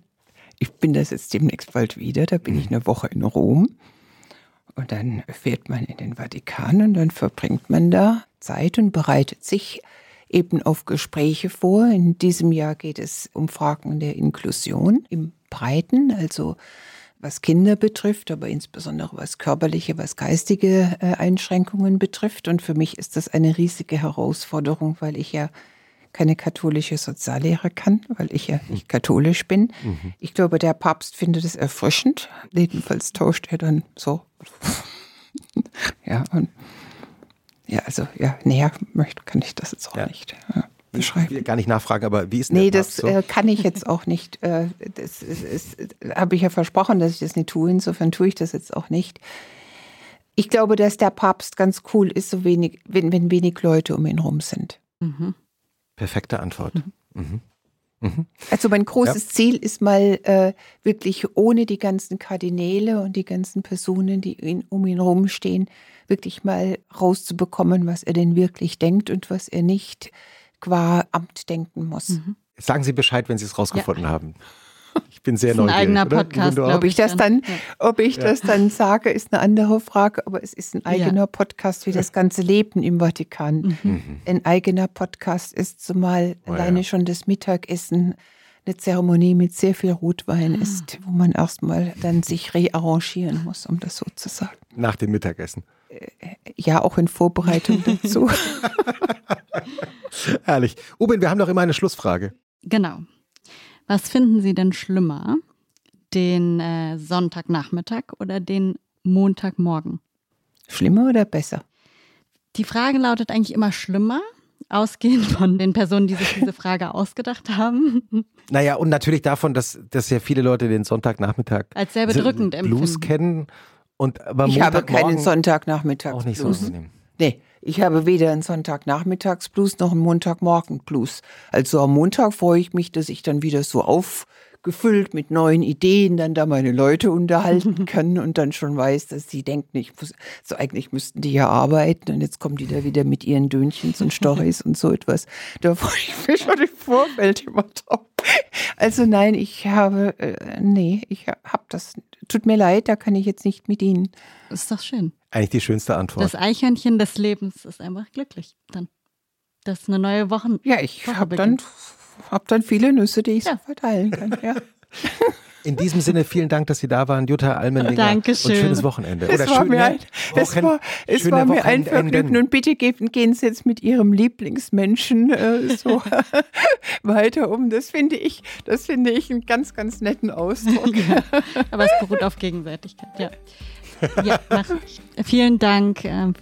Ich bin das jetzt demnächst bald wieder. Da bin mhm. ich eine Woche in Rom. Und dann fährt man in den Vatikan und dann verbringt man da Zeit und bereitet sich eben auf Gespräche vor. In diesem Jahr geht es um Fragen der Inklusion im Breiten, also was Kinder betrifft, aber insbesondere was körperliche, was geistige äh, Einschränkungen betrifft. Und für mich ist das eine riesige Herausforderung, weil ich ja keine katholische Soziallehre kann, weil ich ja nicht katholisch bin. Mhm. Ich glaube, der Papst findet es erfrischend. Jedenfalls tauscht er dann so. ja, und ja, also ja, näher möchte, kann ich das jetzt auch ja. nicht. Ja beschreiben. Ich will gar nicht nachfragen, aber wie ist denn Nee, das so? äh, kann ich jetzt auch nicht. Äh, das, das, das habe ich ja versprochen, dass ich das nicht tue. Insofern tue ich das jetzt auch nicht. Ich glaube, dass der Papst ganz cool ist, so wenig, wenn, wenn wenig Leute um ihn rum sind. Mhm. Perfekte Antwort. Mhm. Mhm. mhm. Also mein großes ja. Ziel ist mal äh, wirklich ohne die ganzen Kardinäle und die ganzen Personen, die ihn, um ihn rumstehen, wirklich mal rauszubekommen, was er denn wirklich denkt und was er nicht qua Amt denken muss. Mhm. Sagen Sie Bescheid, wenn Sie es rausgefunden ja. haben. Ich bin sehr das ist neugierig. Ein eigener Podcast. Ob ich das dann, ob ich ja. das dann sage, ist eine andere Frage, aber es ist ein eigener ja. Podcast wie das ganze Leben im Vatikan. Mhm. Ein eigener Podcast ist zumal oh, alleine schon das Mittagessen eine Zeremonie mit sehr viel Rotwein ah. ist, wo man erstmal dann sich rearrangieren muss, um das so zu sagen. Nach dem Mittagessen. Äh, ja, auch in Vorbereitung dazu. Herrlich. Ubin, wir haben doch immer eine Schlussfrage. Genau. Was finden Sie denn schlimmer? Den äh, Sonntagnachmittag oder den Montagmorgen? Schlimmer oder besser? Die Frage lautet eigentlich immer schlimmer, ausgehend von den Personen, die sich diese Frage ausgedacht haben. Naja, und natürlich davon, dass, dass ja viele Leute den Sonntagnachmittag als sehr bedrückend Blues empfinden. kennen. Und, aber ich habe keinen Sonntagnachmittag. Auch nicht Blues. so angenehm. Nee, ich habe weder einen Sonntagnachmittagsblues noch einen Montagmorgenblues. Also am Montag freue ich mich, dass ich dann wieder so aufgefüllt mit neuen Ideen dann da meine Leute unterhalten kann und dann schon weiß, dass sie denken, ich muss, so eigentlich müssten die ja arbeiten und jetzt kommen die da wieder mit ihren Dönchens und Storys und so etwas. Da freue ich mich schon im Vorfeld immer drauf. Also nein, ich habe, äh, nee, ich habe das, tut mir leid, da kann ich jetzt nicht mit Ihnen. Ist doch schön. Eigentlich die schönste Antwort. Das Eichhörnchen des Lebens ist einfach glücklich dann. Das ist eine neue Woche. Ja, ich habe dann, hab dann viele Nüsse, die ich ja. so verteilen kann. Ja. In diesem Sinne, vielen Dank, dass Sie da waren, Jutta Almendinger. Dankeschön. Und schönes Wochenende. Es war mir ein, es war, es war mir ein Vergnügen. Und bitte gehen, gehen Sie jetzt mit Ihrem Lieblingsmenschen äh, so weiter um. Das finde ich, das finde ich einen ganz, ganz netten Ausdruck. Aber es beruht auf Gegenseitigkeit, ja. Ja, mach. Vielen Dank. Es ähm,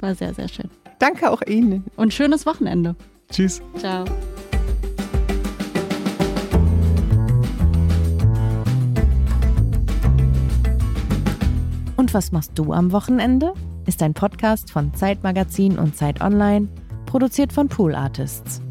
war sehr, sehr schön. Danke auch Ihnen. Und schönes Wochenende. Tschüss. Ciao. Und was machst du am Wochenende? Ist ein Podcast von Zeitmagazin und Zeit Online, produziert von Pool Artists.